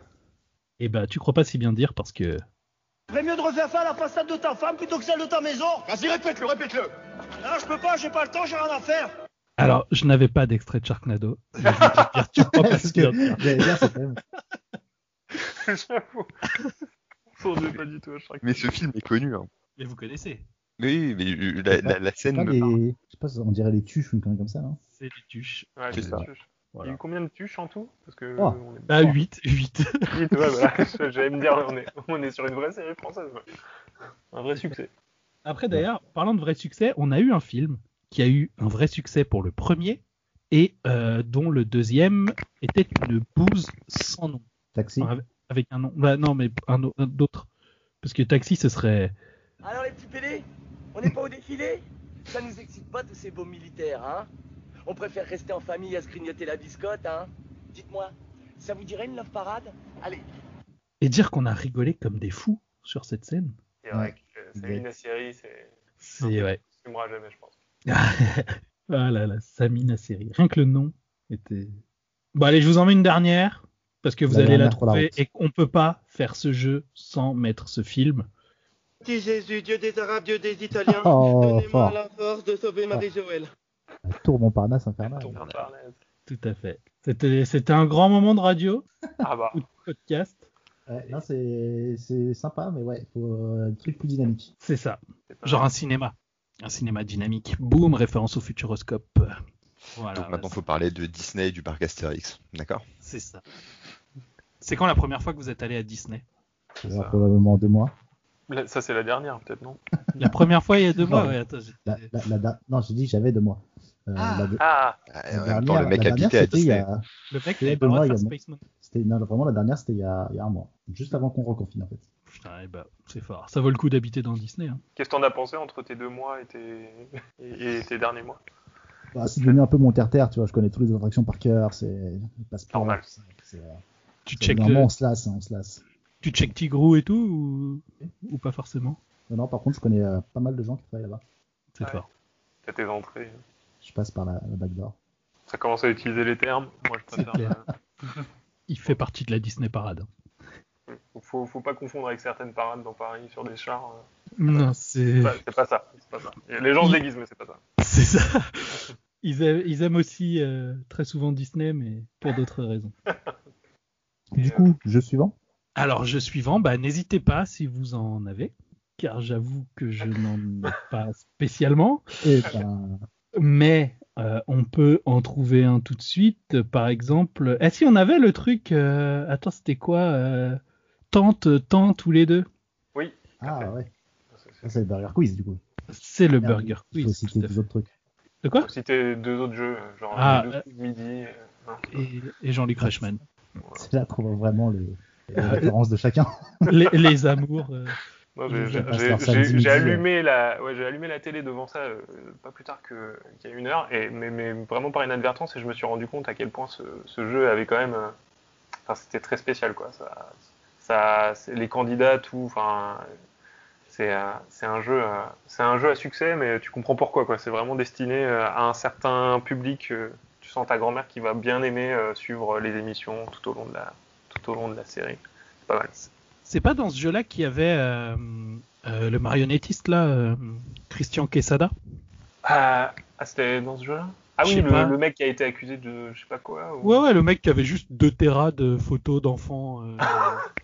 Et bah, tu crois pas si bien dire, parce que. Ferait mieux de refaire ça à la façade de ta femme plutôt que celle de ta maison. Vas-y, répète-le, répète-le. Non, je peux pas, j'ai pas le temps, j'ai rien à faire. Alors, je n'avais pas d'extrait de Sharknado. Quand même- J'avoue. On n'est pas du tout à chaque Mais ce film est connu. Hein. Mais vous connaissez. Oui, mais euh, la, la, la scène pas me les... Je sais pas, on dirait les tuches ou une connerie comme ça, non? C'est des tuches. Ouais, C'est ça. Il y a eu combien de tuches en tout? Parce que Oh. on est... Bah, 8. 8. Huit, ouais, voilà. J'allais me dire, on est, on est sur une vraie série française. ouais. Un vrai succès. Après, d'ailleurs, parlant de vrai succès, on a eu un film qui a eu un vrai succès pour le premier et euh, dont le deuxième était une bouse sans nom. Taxi Enfin, avec- un nom. Bah, non, mais un, au- un d'autre. Parce que Taxi, ce serait. Alors, les petits pédés, on n'est pas au défilé? Ça nous excite pas tous ces beaux militaires, hein? On préfère rester en famille à se grignoter la biscotte, hein? Dites-moi, ça vous dirait une love parade? Allez, Et dire qu'on a rigolé comme des fous sur cette scène. C'est vrai que euh, Samina Seri, c'est. C'est ouais. Jamais, je pense. Ah là là, Samina série. Rien que le nom était. Bon allez, je vous en mets une dernière parce que vous La allez la trouver et qu'on peut pas faire ce jeu sans mettre ce film. Petit Jésus, Dieu des Arabes, Dieu des Italiens, Oh, donnez-moi la force de sauver Marie-Joël. La Tour Montparnasse infernale. Tout à fait. C'était un grand moment de radio Ah bah. ou de podcast. Ouais, non, c'est c'est sympa, mais ouais, faut euh, un truc plus dynamique. C'est ça. Genre un cinéma. Un cinéma dynamique. Boum, référence au futuroscope. Voilà. Donc maintenant, faut parler de Disney et du parc Astérix. D'accord? C'est ça. C'est quand la première fois que vous êtes allé à Disney? Ça va probablement deux mois. Ça, c'est la dernière, peut-être, non? La première fois il y a deux mois, Non. ouais, attends, j'ai- La, la- la da- non, j'ai dit j'avais deux mois. Euh, la de- Ah la en même temps, le dernière- mec habitait dernière, à c'était il y Disney. a- Le mec c'était n'avait deux mois. C'était non, vraiment la dernière, c'était il y a, il y a un mois, juste avant qu'on reconfine en fait. Putain, eh ben, c'est fort. Ça vaut le coup d'habiter dans Disney. hein. Qu'est-ce que t'en as pensé entre tes deux mois et tes, et, et tes derniers mois? Bah, c'est devenu un peu mon terre-terre, tu vois. Je connais toutes les attractions par cœur, c'est. Normal. c'est- c'est, euh, Tu check Normalement, le- on se lasse, hein, on se lasse. Tu check Tigrou et tout ou, ou pas forcément? Non, non, par contre, je connais euh, pas mal de gens qui travaillent là-bas. C'est Ouais. fort. T'as tes entrées. Je passe par la, la backdoor. Ça commence à utiliser les termes. Moi, je préfère. Il fait partie de la Disney Parade. Euh, faut, faut pas confondre avec certaines parades dans Paris sur des chars. euh. Non, c'est. C'est pas, ça. c'est pas ça. Les gens se déguisent, mais c'est pas ça. C'est ça. Ils aiment, ils aiment aussi euh, très souvent Disney, mais pour d'autres raisons. Du coup, jeu suivant. Alors, jeu suivant, bah, n'hésitez pas si vous en avez, car j'avoue que je n'en ai pas spécialement. Et ben, Mais euh, on peut en trouver un tout de suite. Par exemple, eh si on avait le truc, euh, attends, c'était quoi euh, Tente, tente tous les deux. Oui. ah ouais. C'est le Burger Quiz du coup. C'est le Merde, Burger Il faut Quiz. citer fait. autres trucs. De quoi Faut citer deux autres jeux, euh, genre Ah, deux euh, midi. euh. Et, et Jean-Luc Reichmann. C'est là qu'on voit vraiment les, les références de chacun. les, les amours. euh, j'ai- euh. allumé la, ouais, j'ai allumé la télé devant ça euh, pas plus tard qu'il y a une heure, et mais, mais vraiment par inadvertance, et je me suis rendu compte à quel point ce, ce jeu avait quand même, euh, enfin c'était très spécial quoi. Ça, ça, les candidats, tout, enfin, c'est euh, un jeu, euh, c'est un jeu à succès, mais tu comprends pourquoi quoi. C'est vraiment destiné euh, à un certain public. tu sens ta grand-mère qui va bien aimer suivre les émissions tout au long de la, tout au long de la série. C'est pas mal. C'est pas dans ce jeu-là qu'il y avait euh, euh, le marionnettiste là, euh, Christian Quesada? Ah, ah, c'était dans ce jeu-là? Ah oui, le, mec qui a été accusé de je sais pas quoi. ou- Ouais, ouais, le mec qui avait juste 2 terras de photos d'enfants euh,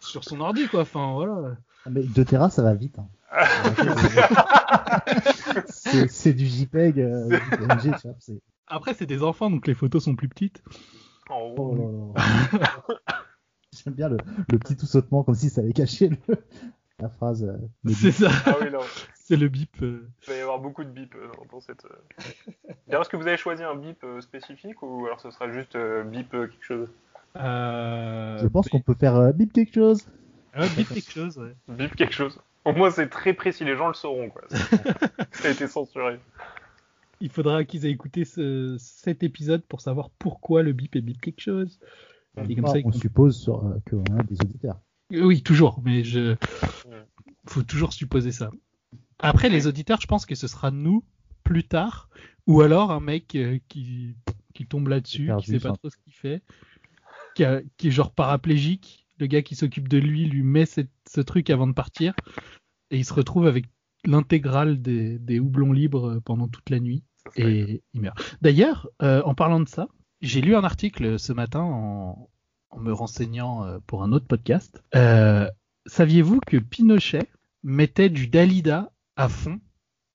sur son ordi, quoi. Enfin, voilà. Ah, Mais 2 Tera, ça va vite. hein. c'est du JPEG, euh, du PNG, tu vois. c'est- Après, c'est des enfants, donc les photos sont plus petites. En Oh là là. J'aime bien le, le petit tout sautement comme si ça allait cacher le- la phrase. euh, C'est ça. Ah oui. C'est le bip. euh. Il va y avoir beaucoup de bip euh, dans, cette. euh. D'ailleurs, est-ce que vous avez choisi un bip euh, spécifique ou alors ce sera juste euh, bip euh, quelque chose? Je pense qu'on peut faire euh, bip quelque chose. Ouais, bip quelque chose, ouais. Bip quelque chose. Au moins, c'est très précis, les gens le sauront quoi. Ça a été censuré. Il faudra qu'ils aient écouté ce- cet épisode pour savoir pourquoi le bip est bip quelque chose. Et comme Ah, ça, on suppose sur, euh, qu'on a des auditeurs. Oui, toujours, mais je faut toujours supposer ça. Après, les auditeurs, je pense que ce sera nous plus tard, ou alors un mec euh, qui qui tombe là-dessus, qui sait pas trop ce qu'il fait, qui, a- qui est genre paraplégique. Le gars qui s'occupe de lui lui met cette- ce truc avant de partir, et il se retrouve avec l'intégrale des, des houblons libres euh, pendant toute la nuit, et il meurt. D'ailleurs, euh, en parlant de ça, j'ai lu un article ce matin en, en me renseignant euh, pour un autre podcast. Euh, Saviez-vous que Pinochet mettait du Dalida à fond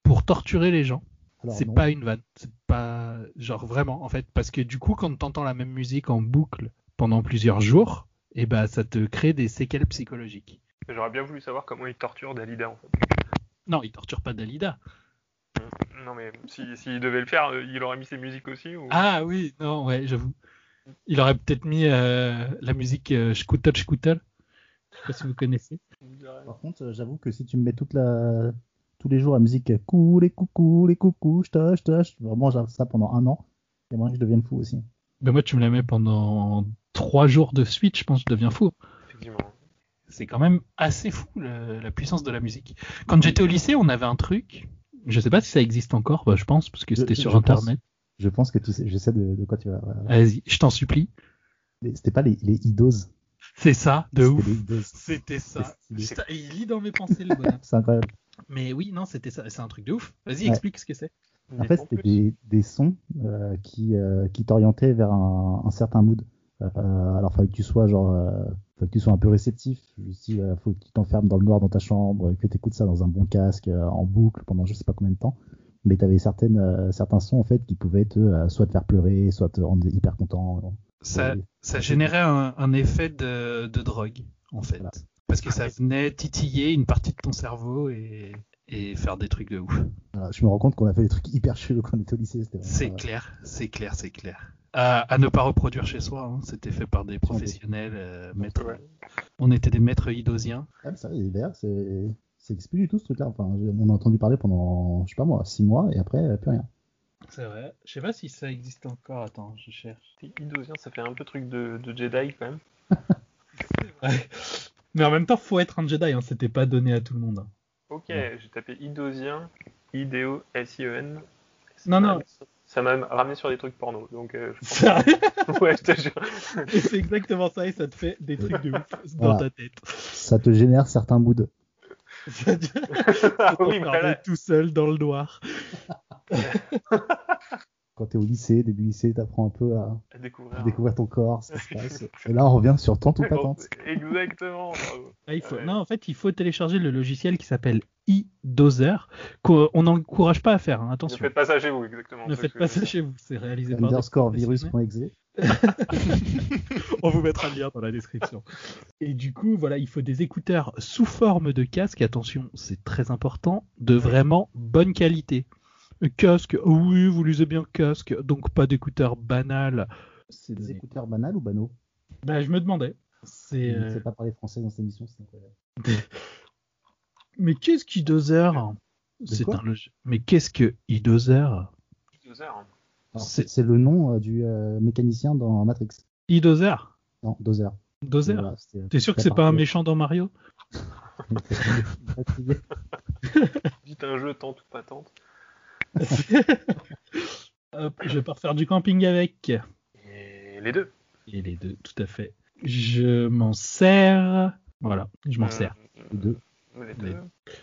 pour torturer les gens? C'est pas une vanne, c'est pas genre vraiment en fait, parce que du coup, quand t'entends la même musique en boucle pendant plusieurs jours, et ben ça te crée des séquelles psychologiques. J'aurais bien voulu savoir comment ils torturent Dalida en fait. Non, il torture pas Dalida. Non mais s'il si, s'il devait le faire, euh, il aurait mis ses musiques aussi ou... Ah oui, non, ouais, j'avoue. Il aurait peut-être mis euh, la musique euh, Scooter Scooter. Je sais pas si vous connaissez. Par contre, euh, j'avoue que si tu me mets toute la... tous les jours la musique coucou les coucous, les coucous, je tâche, je tâche, vraiment j'ai ça pendant un an. Et moi je devienne fou aussi. Ben moi, tu me la mets pendant trois jours de suite, je pense que je deviens fou. Effectivement. c'est quand même assez fou le- la puissance de la musique. Quand j'étais au lycée, on avait un truc. Je sais pas si ça existe encore, bah, je pense, parce que c'était je sur pense- internet. Je pense que tu sais, je sais de, de quoi tu vas. Vas-y, je t'en supplie. C'était pas les, les idos. C'est ça, de ouf. C'était ça. Il lit dans mes pensées le bonhomme. C'est incroyable. Mais oui, non, c'était ça. C'est un truc de ouf. Vas-y, Ouais. explique ce que c'est. En fait, c'était des, des sons euh, qui, euh, qui t'orientaient vers un, un certain mood. Euh, alors, fallait que tu sois genre, euh, fallait que tu sois un peu réceptif. Si, euh, faut que tu t'enfermes dans le noir dans ta chambre, que tu écoutes ça dans un bon casque, euh, en boucle pendant je sais pas combien de temps. Mais tu avais certaines, euh, certains sons en fait qui pouvaient te, euh, soit te faire pleurer, soit te rendre hyper content. Ça, ça générait un, un effet de, de drogue, en fait. Parce que ça venait titiller une partie de ton cerveau et, et faire des trucs de ouf. Voilà, je me rends compte qu'on a fait des trucs hyper chelous quand on était au lycée. C'est euh, clair, c'est clair, c'est clair. À, à ne pas reproduire chez soi, hein. c'était fait par des professionnels, euh, maîtres. On était des maîtres idosiens. Ah, ça, d'ailleurs, c'est, c'est c'est plus du tout ce truc-là. Enfin, on a entendu parler pendant, je sais pas moi, six mois et après, plus rien. C'est vrai. Je sais pas si ça existe encore. Attends, je cherche. Idosien, ça fait un peu truc de, de Jedi quand même. Ouais. Mais en même temps, faut être un Jedi, hein. c'était pas donné à tout le monde. Ok, j'ai tapé Idosien, I-D-O-S-I-E-N. Non, non. Ça m'a ramené sur des trucs porno, donc euh, je pense- Sérieux Ouais, je te jure. Et c'est exactement ça, et ça te fait des trucs de ouf dans Voilà. ta tête. Ça te génère certains moods. Ah oui, T'enfermer voilà. tout seul dans le noir. Quand t'es au lycée, début lycée, t'apprends un peu à, À découvrir. à découvrir ton corps, ce qui se passe. Et là, on revient sur tente ou pas tente. Exactement. Ah, il faut... Ouais. Non, en fait, il faut télécharger le logiciel qui s'appelle e-dozer, qu'on on n'encourage pas à faire, hein, Ne attention. faites pas ça chez vous, exactement. Ne faites pas ça chez vous, c'est réalisé par Underscore virus.exe. On vous mettra le lien dans la description. Et du coup, voilà, il faut des écouteurs sous forme de casque. Attention, c'est très important, de vraiment bonne qualité. Casque, oui, vous lisez bien casque, donc pas d'écouteurs banals. C'est Des écouteurs banals ou banaux? Bah, je me demandais. C'est. Je ne euh, sais pas parler français dans cette émission, c'est incroyable. Mais qu'est-ce qu'e-dozer C'est quoi? un log- Mais qu'est-ce que e-dozer Idoser, hein. Alors, C'est- C'est c'est le nom euh, du euh, mécanicien dans Matrix. E-dozer Non, Dozer. Dozer Voilà, T'es sûr que c'est pas un méchant dans Mario? Dites un jeu tente ou pas tente. Hop, je vais pas refaire du camping avec. Et les deux. Et les deux, tout à fait. Je m'en sers. Voilà, je m'en Euh, sers. Les deux. Les deux. Les-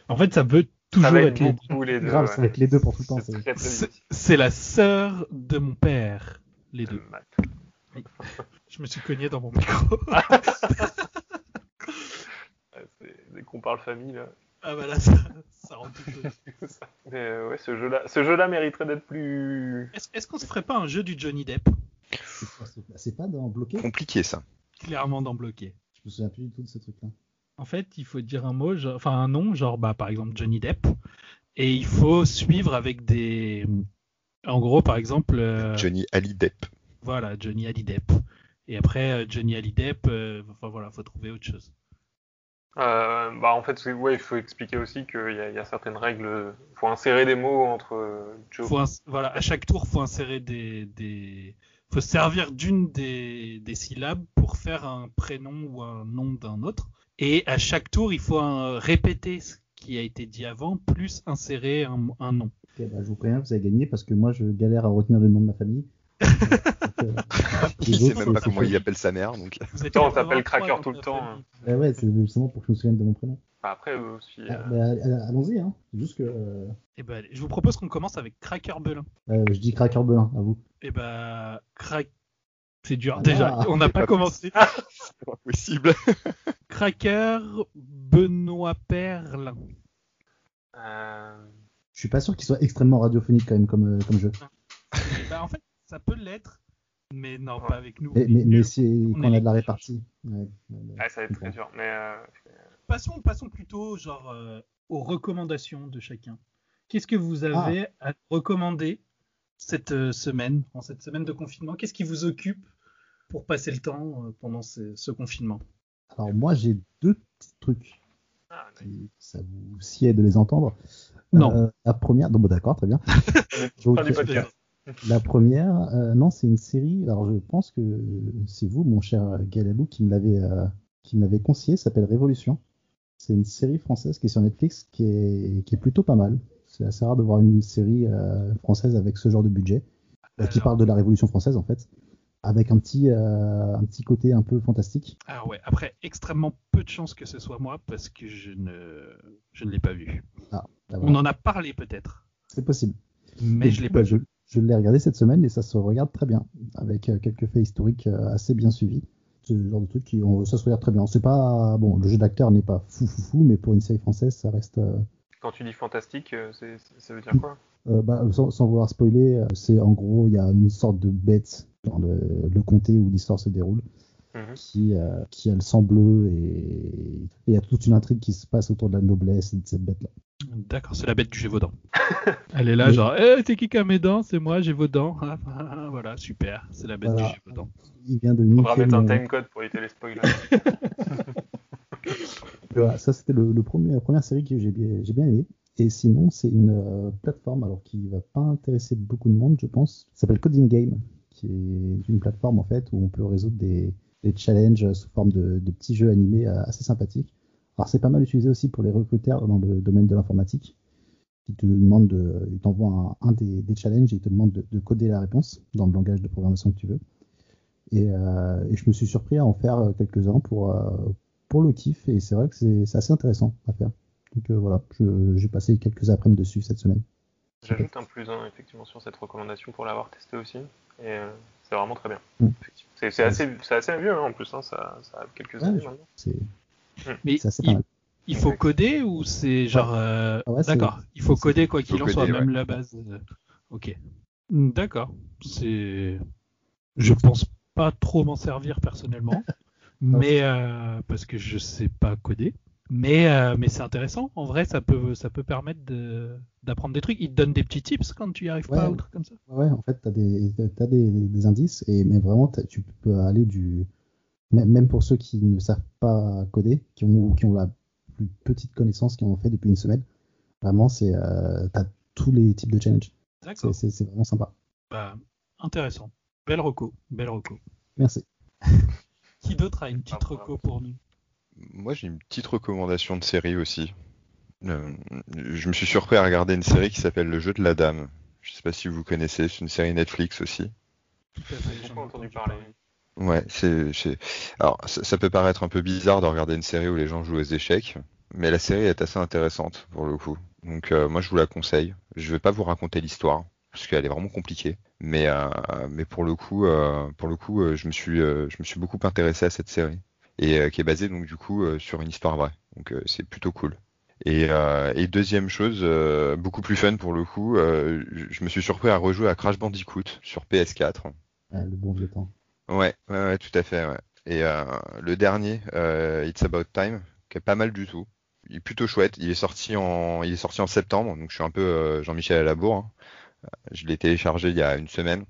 En fait, ça peut toujours être être les deux. Grave, ouais. ça va être les deux pour tout le temps. C'est c'est- très, très C'est vite. c'est la sœur de mon père, les deux. Je me suis cogné dans mon micro. C'est- Dès qu'on parle famille, là. Ah bah là, ça, ça rend tout. Mais euh, ouais, ce jeu-là, ce jeu-là mériterait d'être plus. Est-ce est-ce qu'on se ferait pas un jeu du Johnny Depp? C'est pas- c'est pas- C'est pas dans bloqué Compliqué ça. Clairement dans bloqué. Je me souviens plus du tout de ce truc-là. En fait, il faut dire un mot, genre- enfin un nom, genre bah par exemple Johnny Depp, et il faut suivre avec des, en gros par exemple, euh, Johnny Ali Depp. voilà Johnny Hallydepp. Et après euh, Johnny Hallydepp, euh, enfin voilà, faut trouver autre chose. Euh, bah en fait, ouais, il faut expliquer aussi qu'il y, y a certaines règles. Il faut insérer des mots entre euh, Joe. Faut ins- voilà, à chaque tour, faut insérer des, des, faut se servir d'une des, des syllabes pour faire un prénom ou un nom d'un autre. Et à chaque tour, il faut euh, répéter ce qui a été dit avant, plus insérer un, un nom. Ok, bah, je vous préviens, vous avez gagné parce que moi je galère à retenir le nom de ma famille. Euh, sait autres, même pas comment il appelle sa mère, donc. On s'appelle 83 Cracker tout le temps. famille. Ouais, c'est justement pour que je me souvienne de mon prénom. Bah, après, eux aussi. Ah, euh, bah, euh, Allons-y, hein. C'est juste que euh, Eh ben, je vous propose qu'on commence avec Cracker Belin. euh, je dis Cracker Belin, à vous. Et ben, crack. C'est dur. Ah, Déjà, on n'a pas commencé. C'est pas possible. Cracker Benoît Perlin. euh, Je suis pas sûr qu'il soit extrêmement radiophonique quand même comme, euh, comme jeu. Bah, en fait, ça peut l'être, mais non, pas avec nous. Mais, mais, mais On on a de la répartie. Ouais, ouais, ça va être très dur. Mais euh, Passons, passons plutôt genre euh, aux recommandations de chacun. Qu'est-ce que vous avez à recommander cette euh, semaine, en cette semaine de confinement? Qu'est-ce qui vous occupe pour passer le temps euh, pendant ce, ce confinement? Alors moi j'ai deux petits trucs. ah, ça vous sied de les entendre. Non. Euh, la première, non, bon, d'accord, très bien. Podcast. La première, euh, non, c'est une série. Alors, je pense que c'est vous, mon cher Galalou, qui me l'avez euh, qui m'avait conseillé, s'appelle Révolution. C'est une série française qui est sur Netflix qui est, qui est plutôt pas mal. C'est assez rare de voir une série euh, française avec ce genre de budget, euh, qui parle de la Révolution française en fait, avec un petit, un petit côté un peu fantastique. Ah ouais, après, extrêmement peu de chances que ce soit moi parce que je ne, je ne l'ai pas vu. Ah, bah On en a parlé peut-être, C'est possible. mais Et je l'ai bah, pas je, vu. Je l'ai regardé cette semaine et ça se regarde très bien, avec euh, quelques faits historiques euh, assez bien suivis. C'est le genre de truc qui, on- ça se regarde très bien. C'est pas, bon, le jeu d'acteur n'est pas fou fou fou, mais pour une série française, ça reste. euh, Quand tu dis fantastique, c'est- ça veut dire quoi? Euh, bah, sans, sans vouloir spoiler, c'est en gros, il y a une sorte de bête dans le, le comté où l'histoire se déroule, Mhm. qui, euh, qui a le sang bleu et il y a toute une intrigue qui se passe autour de la noblesse et de cette bête-là. D'accord, c'est la bête du Gévaudan. Elle est là, Mais- genre, eh, c'est qui qui a mes dents? C'est moi, j'ai vos dents. Ah, ah, voilà, super, c'est la bête Voilà. du Gévaudan. Il vient de Faudra mettre un mon- timecode pour éviter les spoilers. Voilà, ça c'était le, le premier, la première série que j'ai bien, j'ai bien aimé. Et sinon, c'est une euh, plateforme alors qui va pas intéresser beaucoup de monde, je pense. Ça s'appelle Coding Game, qui est une plateforme en fait où on peut résoudre des, des challenges sous forme de, petits jeux animés euh, assez sympathiques. Alors c'est pas mal utilisé aussi pour les recruteurs dans le domaine de l'informatique. Ils te demandent de, ils t'envoient un, des, challenges et ils te demandent de, de coder la réponse dans le langage de programmation que tu veux. Et, euh, je me suis surpris à en faire euh, quelques-uns pour, euh, pour le kiff et c'est vrai que c'est assez intéressant à faire. Donc voilà, j'ai passé quelques après-midi dessus cette semaine. J'ajoute un plus un effectivement sur cette recommandation pour l'avoir testé aussi. Et c'est vraiment très bien. Mm. Effectivement. C'est assez, c'est assez vieux hein, en plus, hein, ça, ça a quelques années maintenant. C'est Mais il, faut coder ou c'est genre. euh, Ah ouais, D'accord, il faut coder quoi qu'il en soit, coder, même ouais. la base. euh, Ok. D'accord. C'est. Je pense pas trop m'en servir personnellement, mais euh, parce que je sais pas coder. Mais, euh, mais c'est intéressant. En vrai, ça peut, ça peut permettre de- d'apprendre des trucs. Il te donne des petits tips quand tu y arrives pas Ouais. ou trucs comme ça. Ouais, en fait, tu as, des, t'as des, des indices, et, mais vraiment, tu peux aller du. Même pour ceux qui ne savent pas coder, qui ont, ou qui ont la plus petite connaissance, qui en ont fait depuis une semaine, vraiment, c'est euh, tu as tous les types de challenges. D'accord. C'est vraiment sympa. Bah, intéressant. Belle reco. Belle reco. Merci. Qui d'autre a une petite reco pour nous? Moi, j'ai une petite recommandation de série aussi. Euh, je me suis surpris à regarder une série qui s'appelle Le jeu de la dame. Je sais pas si vous connaissez, c'est une série Netflix aussi. J'ai beaucoup entendu parler. Ouais, c'est, alors ça, ça peut paraître un peu bizarre de regarder une série où les gens jouent aux échecs, mais la série est assez intéressante pour le coup. Donc euh, moi je vous la conseille. Je vais pas vous raconter l'histoire parce qu'elle est vraiment compliquée, mais euh, mais pour le coup, euh, pour le coup, euh, je me suis euh, je me suis beaucoup intéressé à cette série et euh, qui est basée donc du coup euh, sur une histoire vraie. Donc euh, c'est plutôt cool. Et, euh, et deuxième chose, euh, beaucoup plus fun pour le coup, euh, je me suis surpris à rejouer à Crash Bandicoot sur PS4. Ouais, le bon vieux temps. Ouais, ouais, ouais, tout à fait. Ouais. Et le dernier, It's About Time, qui est pas mal du tout. Il est plutôt chouette. Il est sorti en, il est sorti en septembre, donc je suis un peu Jean-Michel à la bourre. hein. Je l'ai téléchargé il y a une semaine.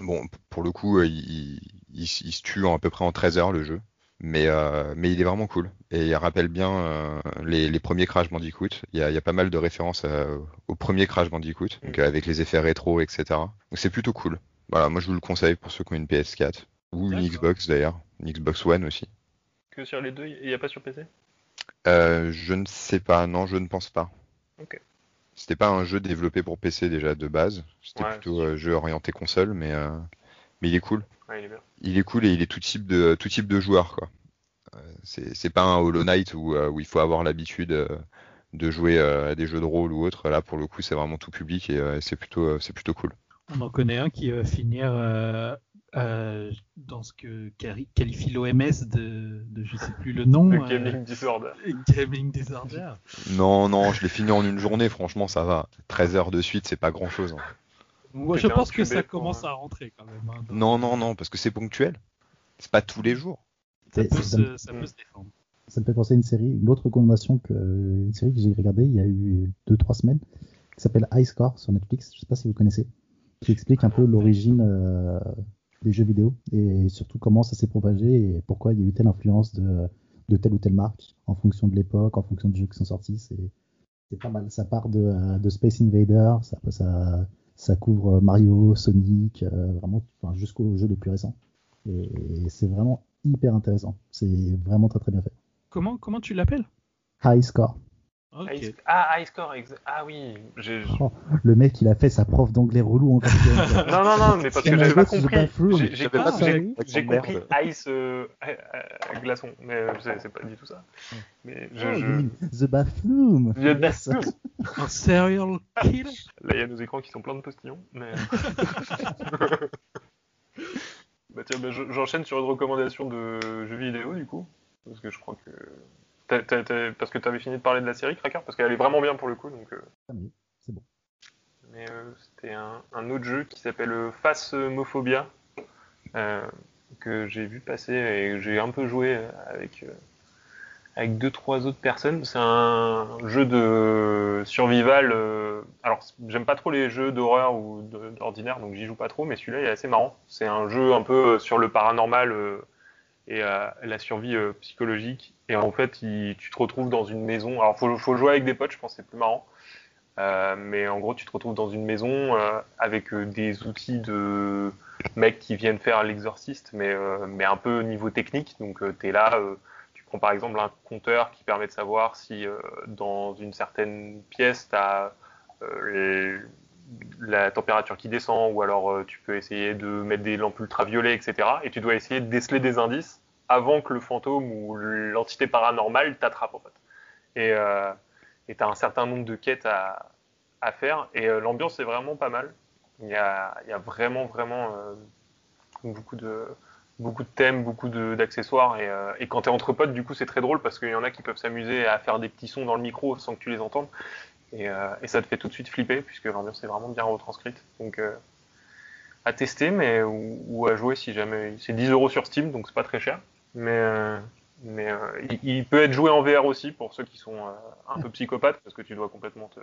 Bon, pour le coup, il, il se tue en à peu près en 13 heures le jeu, mais euh, mais il est vraiment cool. Et il rappelle bien euh, les, les premiers Crash Bandicoot. Il y a, il y a pas mal de références euh, au premier Crash Bandicoot, donc euh, avec les effets rétro, etc. Donc c'est plutôt cool. Voilà, moi je vous le conseille pour ceux qui ont une PS4 ou une Xbox d'ailleurs, une Xbox One aussi. Que sur les deux, il n'y a pas sur PC Euh, je ne sais pas, non, je ne pense pas. Ok. C'était pas un jeu développé pour PC déjà de base, c'était Ouais, plutôt un jeu orienté console, mais mais il est cool. Ouais, il est bien. Il est cool et il est tout type de tout type de joueur quoi. Euh, c'est c'est pas un Hollow Knight où euh, où il faut avoir l'habitude euh, de jouer euh, à des jeux de rôle ou autre. Là pour le coup c'est vraiment tout public et euh, c'est plutôt euh, c'est plutôt cool. On en connaît un qui va finir euh, euh, dans ce que quali- qualifie l'OMS de, de je sais plus le nom. Le euh, Gaming Disorder. Gaming Disorder. Non non, je l'ai fini en une journée, franchement ça va. 13 heures de suite c'est pas grand chose. Moi, je pense que ça pour, commence à rentrer quand même. hein, dans- Non non non parce que c'est ponctuel. C'est pas tous les jours. Ça peut, ça, se, ça peut se défendre. ça me fait penser à une série, une autre recommandation que une série que j'ai regardée il y a eu 2-3 semaines, qui s'appelle High Score sur Netflix. Je sais pas si vous connaissez, qui explique un peu l'origine euh, des jeux vidéo et surtout comment ça s'est propagé et pourquoi il y a eu telle influence de, de telle ou telle marque en fonction de l'époque, en fonction des jeux qui sont sortis. C'est pas mal. Ça part de, euh, de Space Invader, ça, ça, ça couvre Mario, Sonic, euh, vraiment enfin, jusqu'aux jeux les plus récents. Et, et c'est vraiment hyper intéressant. C'est vraiment très très bien fait. Comment, comment tu l'appelles? High Score. Ah, High Score, ah oui. Oh, le mec, il a fait sa prof d'anglais relou en quatrième. Non, non, non, mais parce que j'avais pas compris. Bathroom. J'ai- compris, Ice euh, euh, glaçon, mais c'est pas du tout ça. Mais je, Oh, je- you mean The Bathroom. The. Bathroom. Un serial killer Là, il y a nos écrans qui sont pleins de postillons, mais. bah tiens, bah, je- j'enchaîne sur une recommandation de jeux vidéo du coup, parce que je crois que. Parce que tu avais fini de parler de la série Cracker, parce qu'elle est vraiment bien pour le coup, donc. euh, Ah, C'est bon. mais euh, c'était un, un autre jeu qui s'appelle euh, Phasmophobia que j'ai vu passer et que j'ai un peu joué avec avec deux trois autres personnes. C'est un jeu de survival. alors j'aime pas trop les jeux d'horreur ou d'ordinaire, donc j'y joue pas trop. Mais celui-là il est assez marrant. C'est un jeu un peu sur le paranormal et euh, la survie euh, psychologique. Et en fait, tu te retrouves dans une maison. Alors faut, faut jouer avec des potes, je pense c'est plus marrant. Euh, mais en gros, tu te retrouves dans une maison avec des outils de mecs qui viennent faire l'exorciste, mais, mais un peu niveau technique. Donc, tu es là, tu prends par exemple un compteur qui permet de savoir si dans une certaine pièce, tu as la température qui descend, ou alors euh, tu peux essayer de mettre des lampes ultraviolets, etc. Et tu dois essayer de déceler des indices avant que le fantôme ou l'entité paranormale t'attrape, en fait. Et. Euh, tu as un certain nombre de quêtes à, faire. Et euh, l'ambiance est vraiment pas mal. Il y a, vraiment, vraiment euh, beaucoup, de, beaucoup de thèmes, beaucoup d'accessoires. Et, et quand tu es entre potes, du coup, c'est très drôle parce qu'il y en a qui peuvent s'amuser à faire des petits sons dans le micro sans que tu les entendes. Et, euh, et ça te fait tout de suite flipper puisque l'ambiance est vraiment bien retranscrite. Donc, euh, à tester mais, ou, ou à jouer si jamais. C'est 10 euros sur Steam, donc c'est pas très cher. Mais, euh, mais euh, il, il peut être joué en VR aussi pour ceux qui sont euh, un peu psychopathes parce que tu dois complètement te,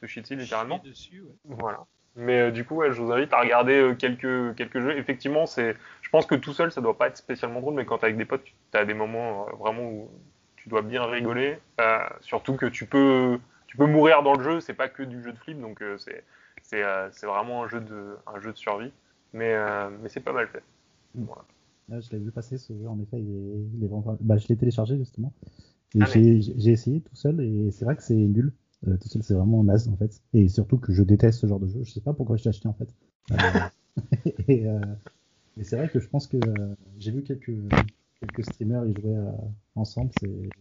te chier dessus littéralement. dessus, ouais. Voilà. Mais euh, du coup, ouais, je vous invite à regarder quelques, quelques jeux. Effectivement, c'est, je pense que tout seul, ça doit pas être spécialement drôle, mais quand t'es avec des potes, tu as des moments vraiment où tu dois bien rigoler. Surtout que tu peux, tu peux mourir dans le jeu. C'est pas que du jeu de flip, donc euh, c'est, c'est, euh, c'est vraiment un jeu de, un jeu de survie. Mais, euh, mais c'est pas mal fait. Voilà. Là, je l'ai vu passer ce jeu, en effet, il est, il est vraiment... bah, je l'ai téléchargé justement. Et Ah, j'ai j'ai essayé tout seul et c'est vrai que c'est nul. Tout seul, c'est vraiment naze en fait. Et surtout que je déteste ce genre de jeu. Je sais pas pourquoi je l'ai acheté en fait. Et et c'est vrai que je pense que j'ai vu quelques, quelques streamers y jouer ensemble. C'est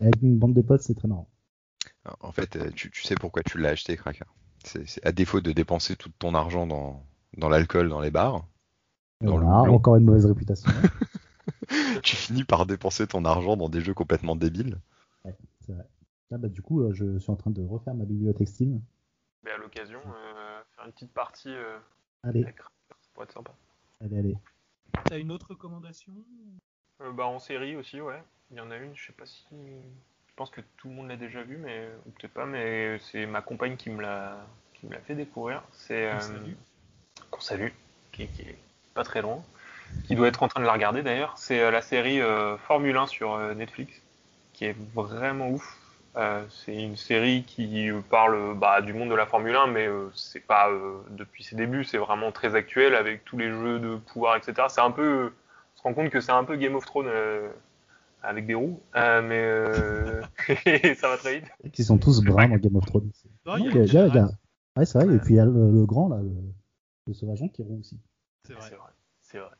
avec une bande de potes, c'est très marrant. En fait, euh, tu, tu sais pourquoi tu l'as acheté, Cracker. C'est à défaut de dépenser tout ton argent dans, dans l'alcool, dans les bars, dans Voilà, encore une mauvaise réputation. tu finis par dépenser ton argent dans des jeux complètement débiles. Ouais, c'est vrai. Là, bah, du coup, euh, je suis en train de refaire ma bibliothèque Steam. Mais à l'occasion, euh, faire une petite partie. euh, Allez. avec- ça pourrait être sympa. Allez, allez. T'as une autre recommandation? Euh, bah, en série aussi, ouais. Il y en a une, je sais pas si. Je pense que tout le monde l'a déjà vu, mais ou peut-être pas, mais c'est ma compagne qui me l'a qui me l'a fait découvrir. C'est Qu'on euh, salue. qu'on salue, qui, qui est pas très loin, qui doit être en train de la regarder d'ailleurs. C'est euh, la série euh, Formule 1 sur Netflix, qui est vraiment ouf. C'est une série qui parle bah, du monde de la Formule 1, mais c'est pas depuis ses débuts, c'est vraiment très actuel avec tous les jeux de pouvoir, etc. C'est un peu, on se rend compte que c'est un peu Game of Thrones avec des roues, euh, mais euh, ça va très vite. Ils sont tous bruns dans Game of Thrones. Non, Non, il y a il y a- il y a- Geralt. il y a- Ouais, c'est vrai. Et puis il y a le, le grand, là, le, le sauvageon qui est roux aussi. C'est vrai. C'est vrai.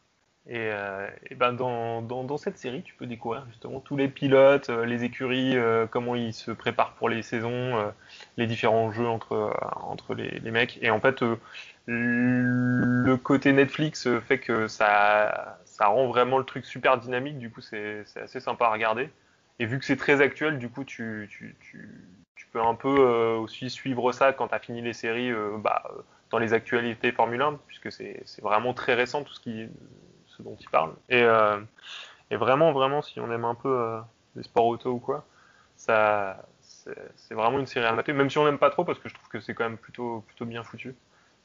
Et, euh, et ben dans, dans, dans cette série, tu peux découvrir justement tous les pilotes, euh, les écuries, euh, comment ils se préparent pour les saisons, euh, les différents jeux entre, euh, entre les, les mecs. Et en fait, euh, le côté Netflix fait que ça, ça rend vraiment le truc super dynamique. Du coup, c'est assez sympa à regarder. Et vu que c'est très actuel, du coup, tu, peux un peu euh, aussi suivre ça quand tu as fini les séries euh, bah, euh, dans les actualités Formule 1, puisque c'est vraiment très récent tout ce, qui, ce dont il parle. Et, vraiment, vraiment, si on aime un peu les sports auto ou quoi, c'est vraiment une série à mater, même si on n'aime pas trop, parce que je trouve que c'est quand même plutôt, plutôt bien foutu.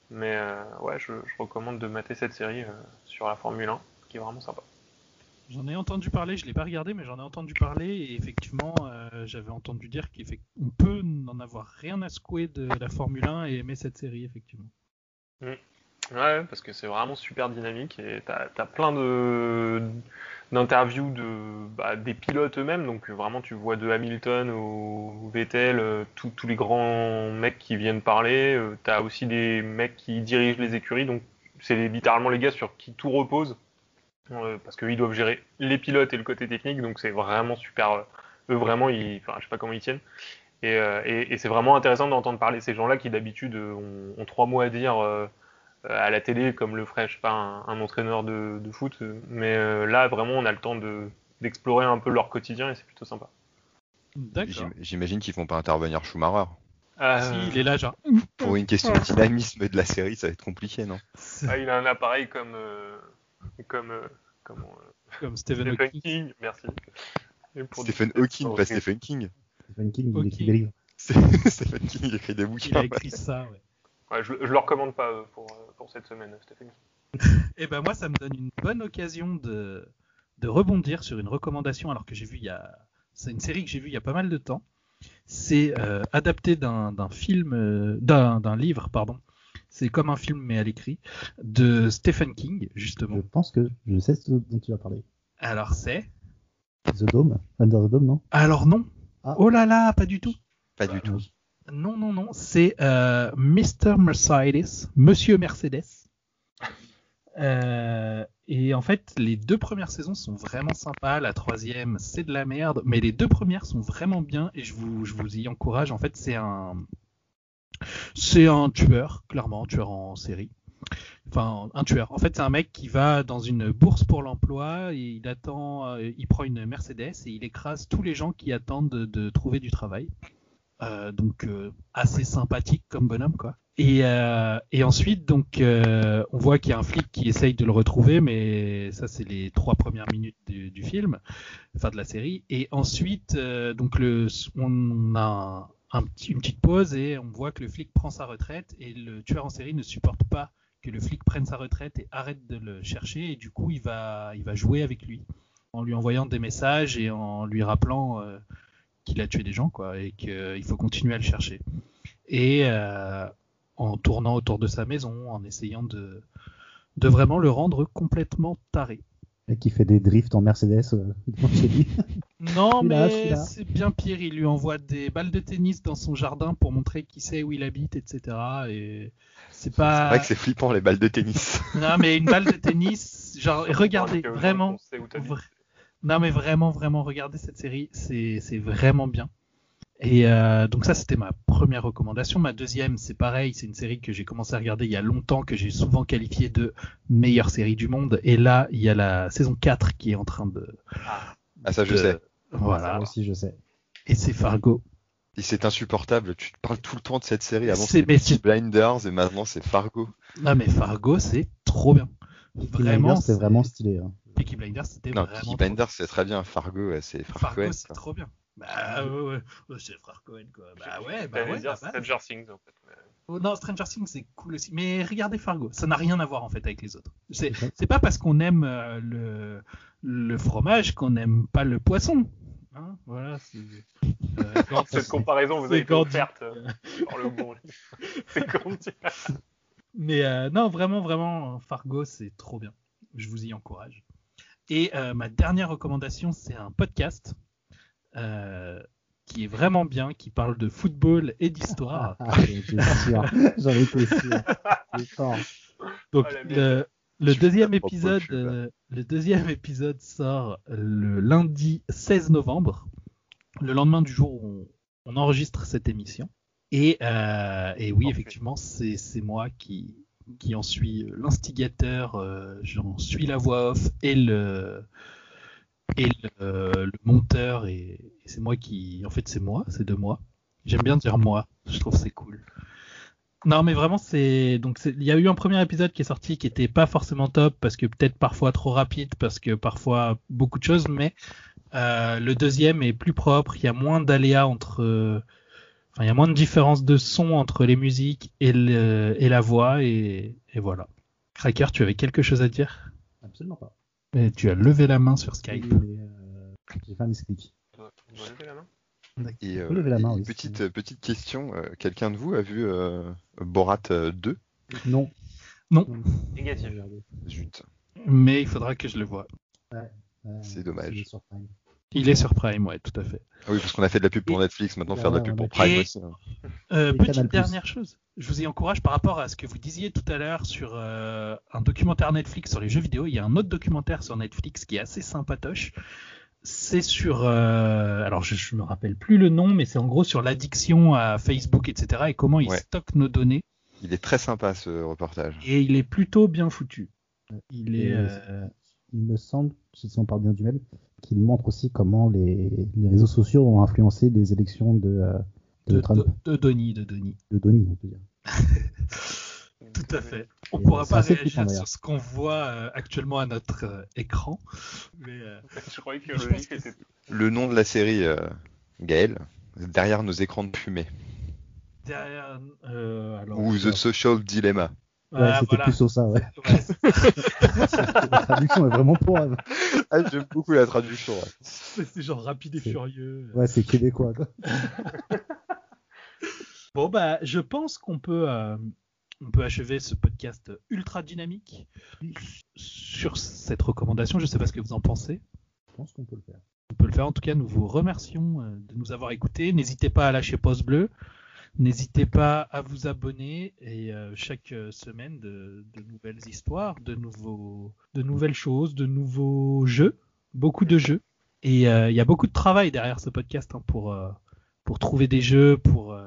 Mais ouais, je, je recommande de mater cette série sur la Formule 1, qui est vraiment sympa. J'en ai entendu parler, je l'ai pas regardé, mais j'en ai entendu parler et effectivement, euh, j'avais entendu dire qu'on peut n'en avoir rien à secouer de la Formule 1 et aimer cette série, effectivement. Mm. Ouais, parce que c'est vraiment super dynamique et t'as as plein de d'interviews de bah, des pilotes eux-mêmes. Donc vraiment, tu vois de Hamilton au Vettel, euh, tous les grands mecs qui viennent parler. Euh, t'as aussi des mecs qui dirigent les écuries. Donc c'est littéralement les gars sur qui tout repose. Parce qu'ils doivent gérer les pilotes et le côté technique. Donc c'est vraiment super. eux vraiment, ils, enfin, je sais pas comment ils tiennent. Et, euh, et- et c'est vraiment intéressant d'entendre parler ces gens-là qui d'habitude euh, ont, ont trois mots à dire euh, à la télé, comme le ferait, je sais pas, un, un entraîneur de, de foot. Mais euh, là, vraiment, on a le temps de d'explorer un peu leur quotidien et c'est plutôt sympa. J'imagine qu'ils font pas intervenir Schumacher. Euh, Si, il est là, genre. Pour une question de dynamisme de la série, ça va être compliqué, non? Ah, il a un appareil comme euh, comme euh, comment, euh, Comme Stephen Hawking. King. Merci. Et pour Stephen Hawking, pas Stephen King. Stephen King, il écrit des livres. Stephen King, il écrit des bouquins. Il a écrit ça, ouais. Ouais, je, je le recommande pas euh, pour, euh, pour cette semaine, Stephen. Et ben moi, ça me donne une bonne occasion de, de rebondir sur une recommandation alors que j'ai vu il y a. C'est une série que j'ai vue il y a pas mal de temps. C'est euh, adapté d'un film, euh, d'un d'un livre, pardon. C'est comme un film mais à l'écrit de Stephen King justement. Je pense que je sais ce dont tu vas parler. Alors c'est. The Dome Under the Dome, non? Alors non. Ah. Oh là là, pas du tout. Pas du tout. Non non non, c'est euh, Mr Mercedes, Monsieur Mercedes. Euh, et en fait, les deux premières saisons sont vraiment sympas. La troisième, c'est de la merde. Mais les deux premières sont vraiment bien et je vous, je vous y encourage. En fait, c'est un, c'est un tueur, clairement, un tueur en série. Enfin, un tueur. En fait, c'est un mec qui va dans une bourse pour l'emploi il attend, euh, il prend une Mercedes et il écrase tous les gens qui attendent de, trouver du travail. Euh, donc euh, assez sympathique comme bonhomme quoi. Et, ensuite donc on voit qu'il y a un flic qui essaye de le retrouver, mais ça c'est les trois premières minutes du, film, enfin de la série. Et ensuite donc le, on a un, un petit, une petite pause et on voit que le flic prend sa retraite et le tueur en série ne supporte pas que le flic prenne sa retraite et arrête de le chercher et du coup il va il va jouer avec lui en lui envoyant des messages et en lui rappelant euh, qu'il a tué des gens, quoi, et qu'il faut continuer à le chercher. Et euh, en tournant autour de sa maison, en essayant de, de vraiment le rendre complètement taré. Et qui fait des drifts en Mercedes euh, chez lui. Non, mais c'est bien pire. Il lui envoie des balles de tennis dans son jardin pour montrer qui sait où il habite, etc. Et c'est C'est pas. vrai que c'est flippant les balles de tennis. Non, mais une balle de tennis, genre, regardez, vraiment. vra- Non, mais vraiment, vraiment, regardez cette série, c'est c'est vraiment bien. Et euh, donc ça, c'était ma première recommandation. Ma deuxième, c'est pareil, c'est une série que j'ai commencé à regarder il y a longtemps, que j'ai souvent qualifiée de meilleure série du monde. Et là, il y a la saison 4 qui est en train de... Ah, ça, je de- sais. Voilà. Moi aussi, je sais. Et c'est Fargo. Et c'est insupportable. Tu te parles tout le temps de cette série. Avant, C'est- c'était Blinders et maintenant, c'est Fargo. Non, mais Fargo, c'est trop bien. Peaky Vraiment, c'est- vraiment stylé. hein. Peaky Blinders, c'était Non, vraiment Peaky Blinders, c'est très bien. Fargo, c'est Fargo c'est trop bien. Bah ouais, ouais, ouais, c'est frère Cohen quoi. Bah ouais, bah ouais. dire. Stranger Things en fait. mais- Oh, non, Stranger Things c'est cool aussi, mais regardez Fargo, ça n'a rien à voir en fait avec les autres. C'est pas parce qu'on aime euh, le le fromage qu'on n'aime pas le poisson. Hein voilà. c'est- euh, quand- Cette comparaison vous a c'est été offerte euh, par le bon. c'est. Mais euh, non, vraiment, vraiment, Fargo, c'est trop bien. Je vous y encourage. Et euh, ma dernière recommandation, c'est un podcast euh, qui est vraiment bien, qui parle de football et d'histoire. Ah, sûr. J'en étais sûr. Donc Oh, le, le deuxième épisode, euh, le deuxième épisode sort le lundi 16 novembre, le lendemain du jour où on, on enregistre cette émission. Et, euh, et oui, effectivement, c'est c'est moi qui qui en suis l'instigateur, euh, j'en suis la voix off et le et le, le monteur et, et c'est moi qui, en fait, c'est moi, c'est de moi. J'aime bien dire moi, je trouve c'est cool. Non, mais vraiment, c'est donc il y a eu un premier épisode qui est sorti qui était pas forcément top parce que peut-être parfois trop rapide parce que parfois beaucoup de choses, mais euh, le deuxième est plus propre. Il y a moins d'aléas entre, enfin il y a moins de différence de son entre les musiques et, le, et la voix et, et voilà. Cracker, tu avais quelque chose à dire? Absolument pas. Mais tu as levé la main sur Skype. Mais, euh, J'ai dois lever la main? Et, peux lever la main, oui, petite, euh, petite question. euh, Quelqu'un de vous a vu euh, Borat euh, 2 Non. Non. Négatif. Zut. Mais il faudra que je le voie. C'est dommage. il est sur Prime. Il est sur Prime, ouais, tout à fait. Ah oui, parce qu'on a fait de la pub pour Netflix, maintenant faire de la pub pour Prime Et- aussi. hein. Euh, Et petite Canal+. dernière chose, je vous y encourage par rapport à ce que vous disiez tout à l'heure sur euh, un documentaire Netflix sur les jeux vidéo. Il y a un autre documentaire sur Netflix qui est assez sympatoche. C'est sur, euh, alors je, je me rappelle plus le nom, mais c'est en gros sur l'addiction à Facebook, etc. et comment ils Ouais. stockent nos données. Il est très sympa ce reportage. Et il est plutôt bien foutu. Il est, euh, Il me semble, si on parle bien du même, qu'il montre aussi comment les, les réseaux sociaux ont influencé les élections de, euh, de, de, Trump. de, de Donny, de Donny. De Donny, on peut dire. Tout à fait. On Et pourra pas réagir sur ce qu'on voit euh, actuellement à notre euh, écran. Mais, euh, Je croyais que Je le que nom de la série, euh, Gaël, derrière nos écrans de fumée. derrière, euh, alors, Ou The Social Dilemma. Ouais, Ah, c'était voilà. plus au ça, ouais. La traduction est vraiment pourrave. Ah, j'aime beaucoup la traduction. ouais. c'est genre rapide et furieux. Ouais, c'est québécois, quoi. Bon bah, je pense qu'on peut, euh, on peut achever ce podcast ultra dynamique sur cette recommandation. Je sais pas ce que vous en pensez. Je pense qu'on peut le faire. On peut le faire. En tout cas, nous vous remercions euh, de nous avoir écoutés. N'hésitez pas à lâcher pause bleue. N'hésitez pas à vous abonner et euh, chaque euh, semaine de, de nouvelles histoires, de nouveaux, de nouvelles choses, de nouveaux jeux, beaucoup de jeux. Et euh, il y a beaucoup de travail derrière ce podcast hein, pour euh, pour trouver des jeux, pour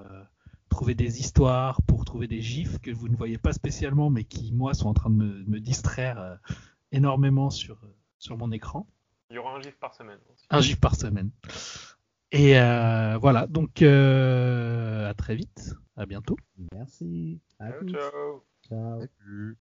trouver des histoires, pour trouver des gifs que vous ne voyez pas spécialement, mais qui moi sont en train de me, me distraire euh, énormément sur sur mon écran. Il y aura un gif par semaine. aussi. Un gif par semaine. Et euh, voilà, donc euh, à très vite, à bientôt. Merci. À Ciao, ciao. Ciao. Salut.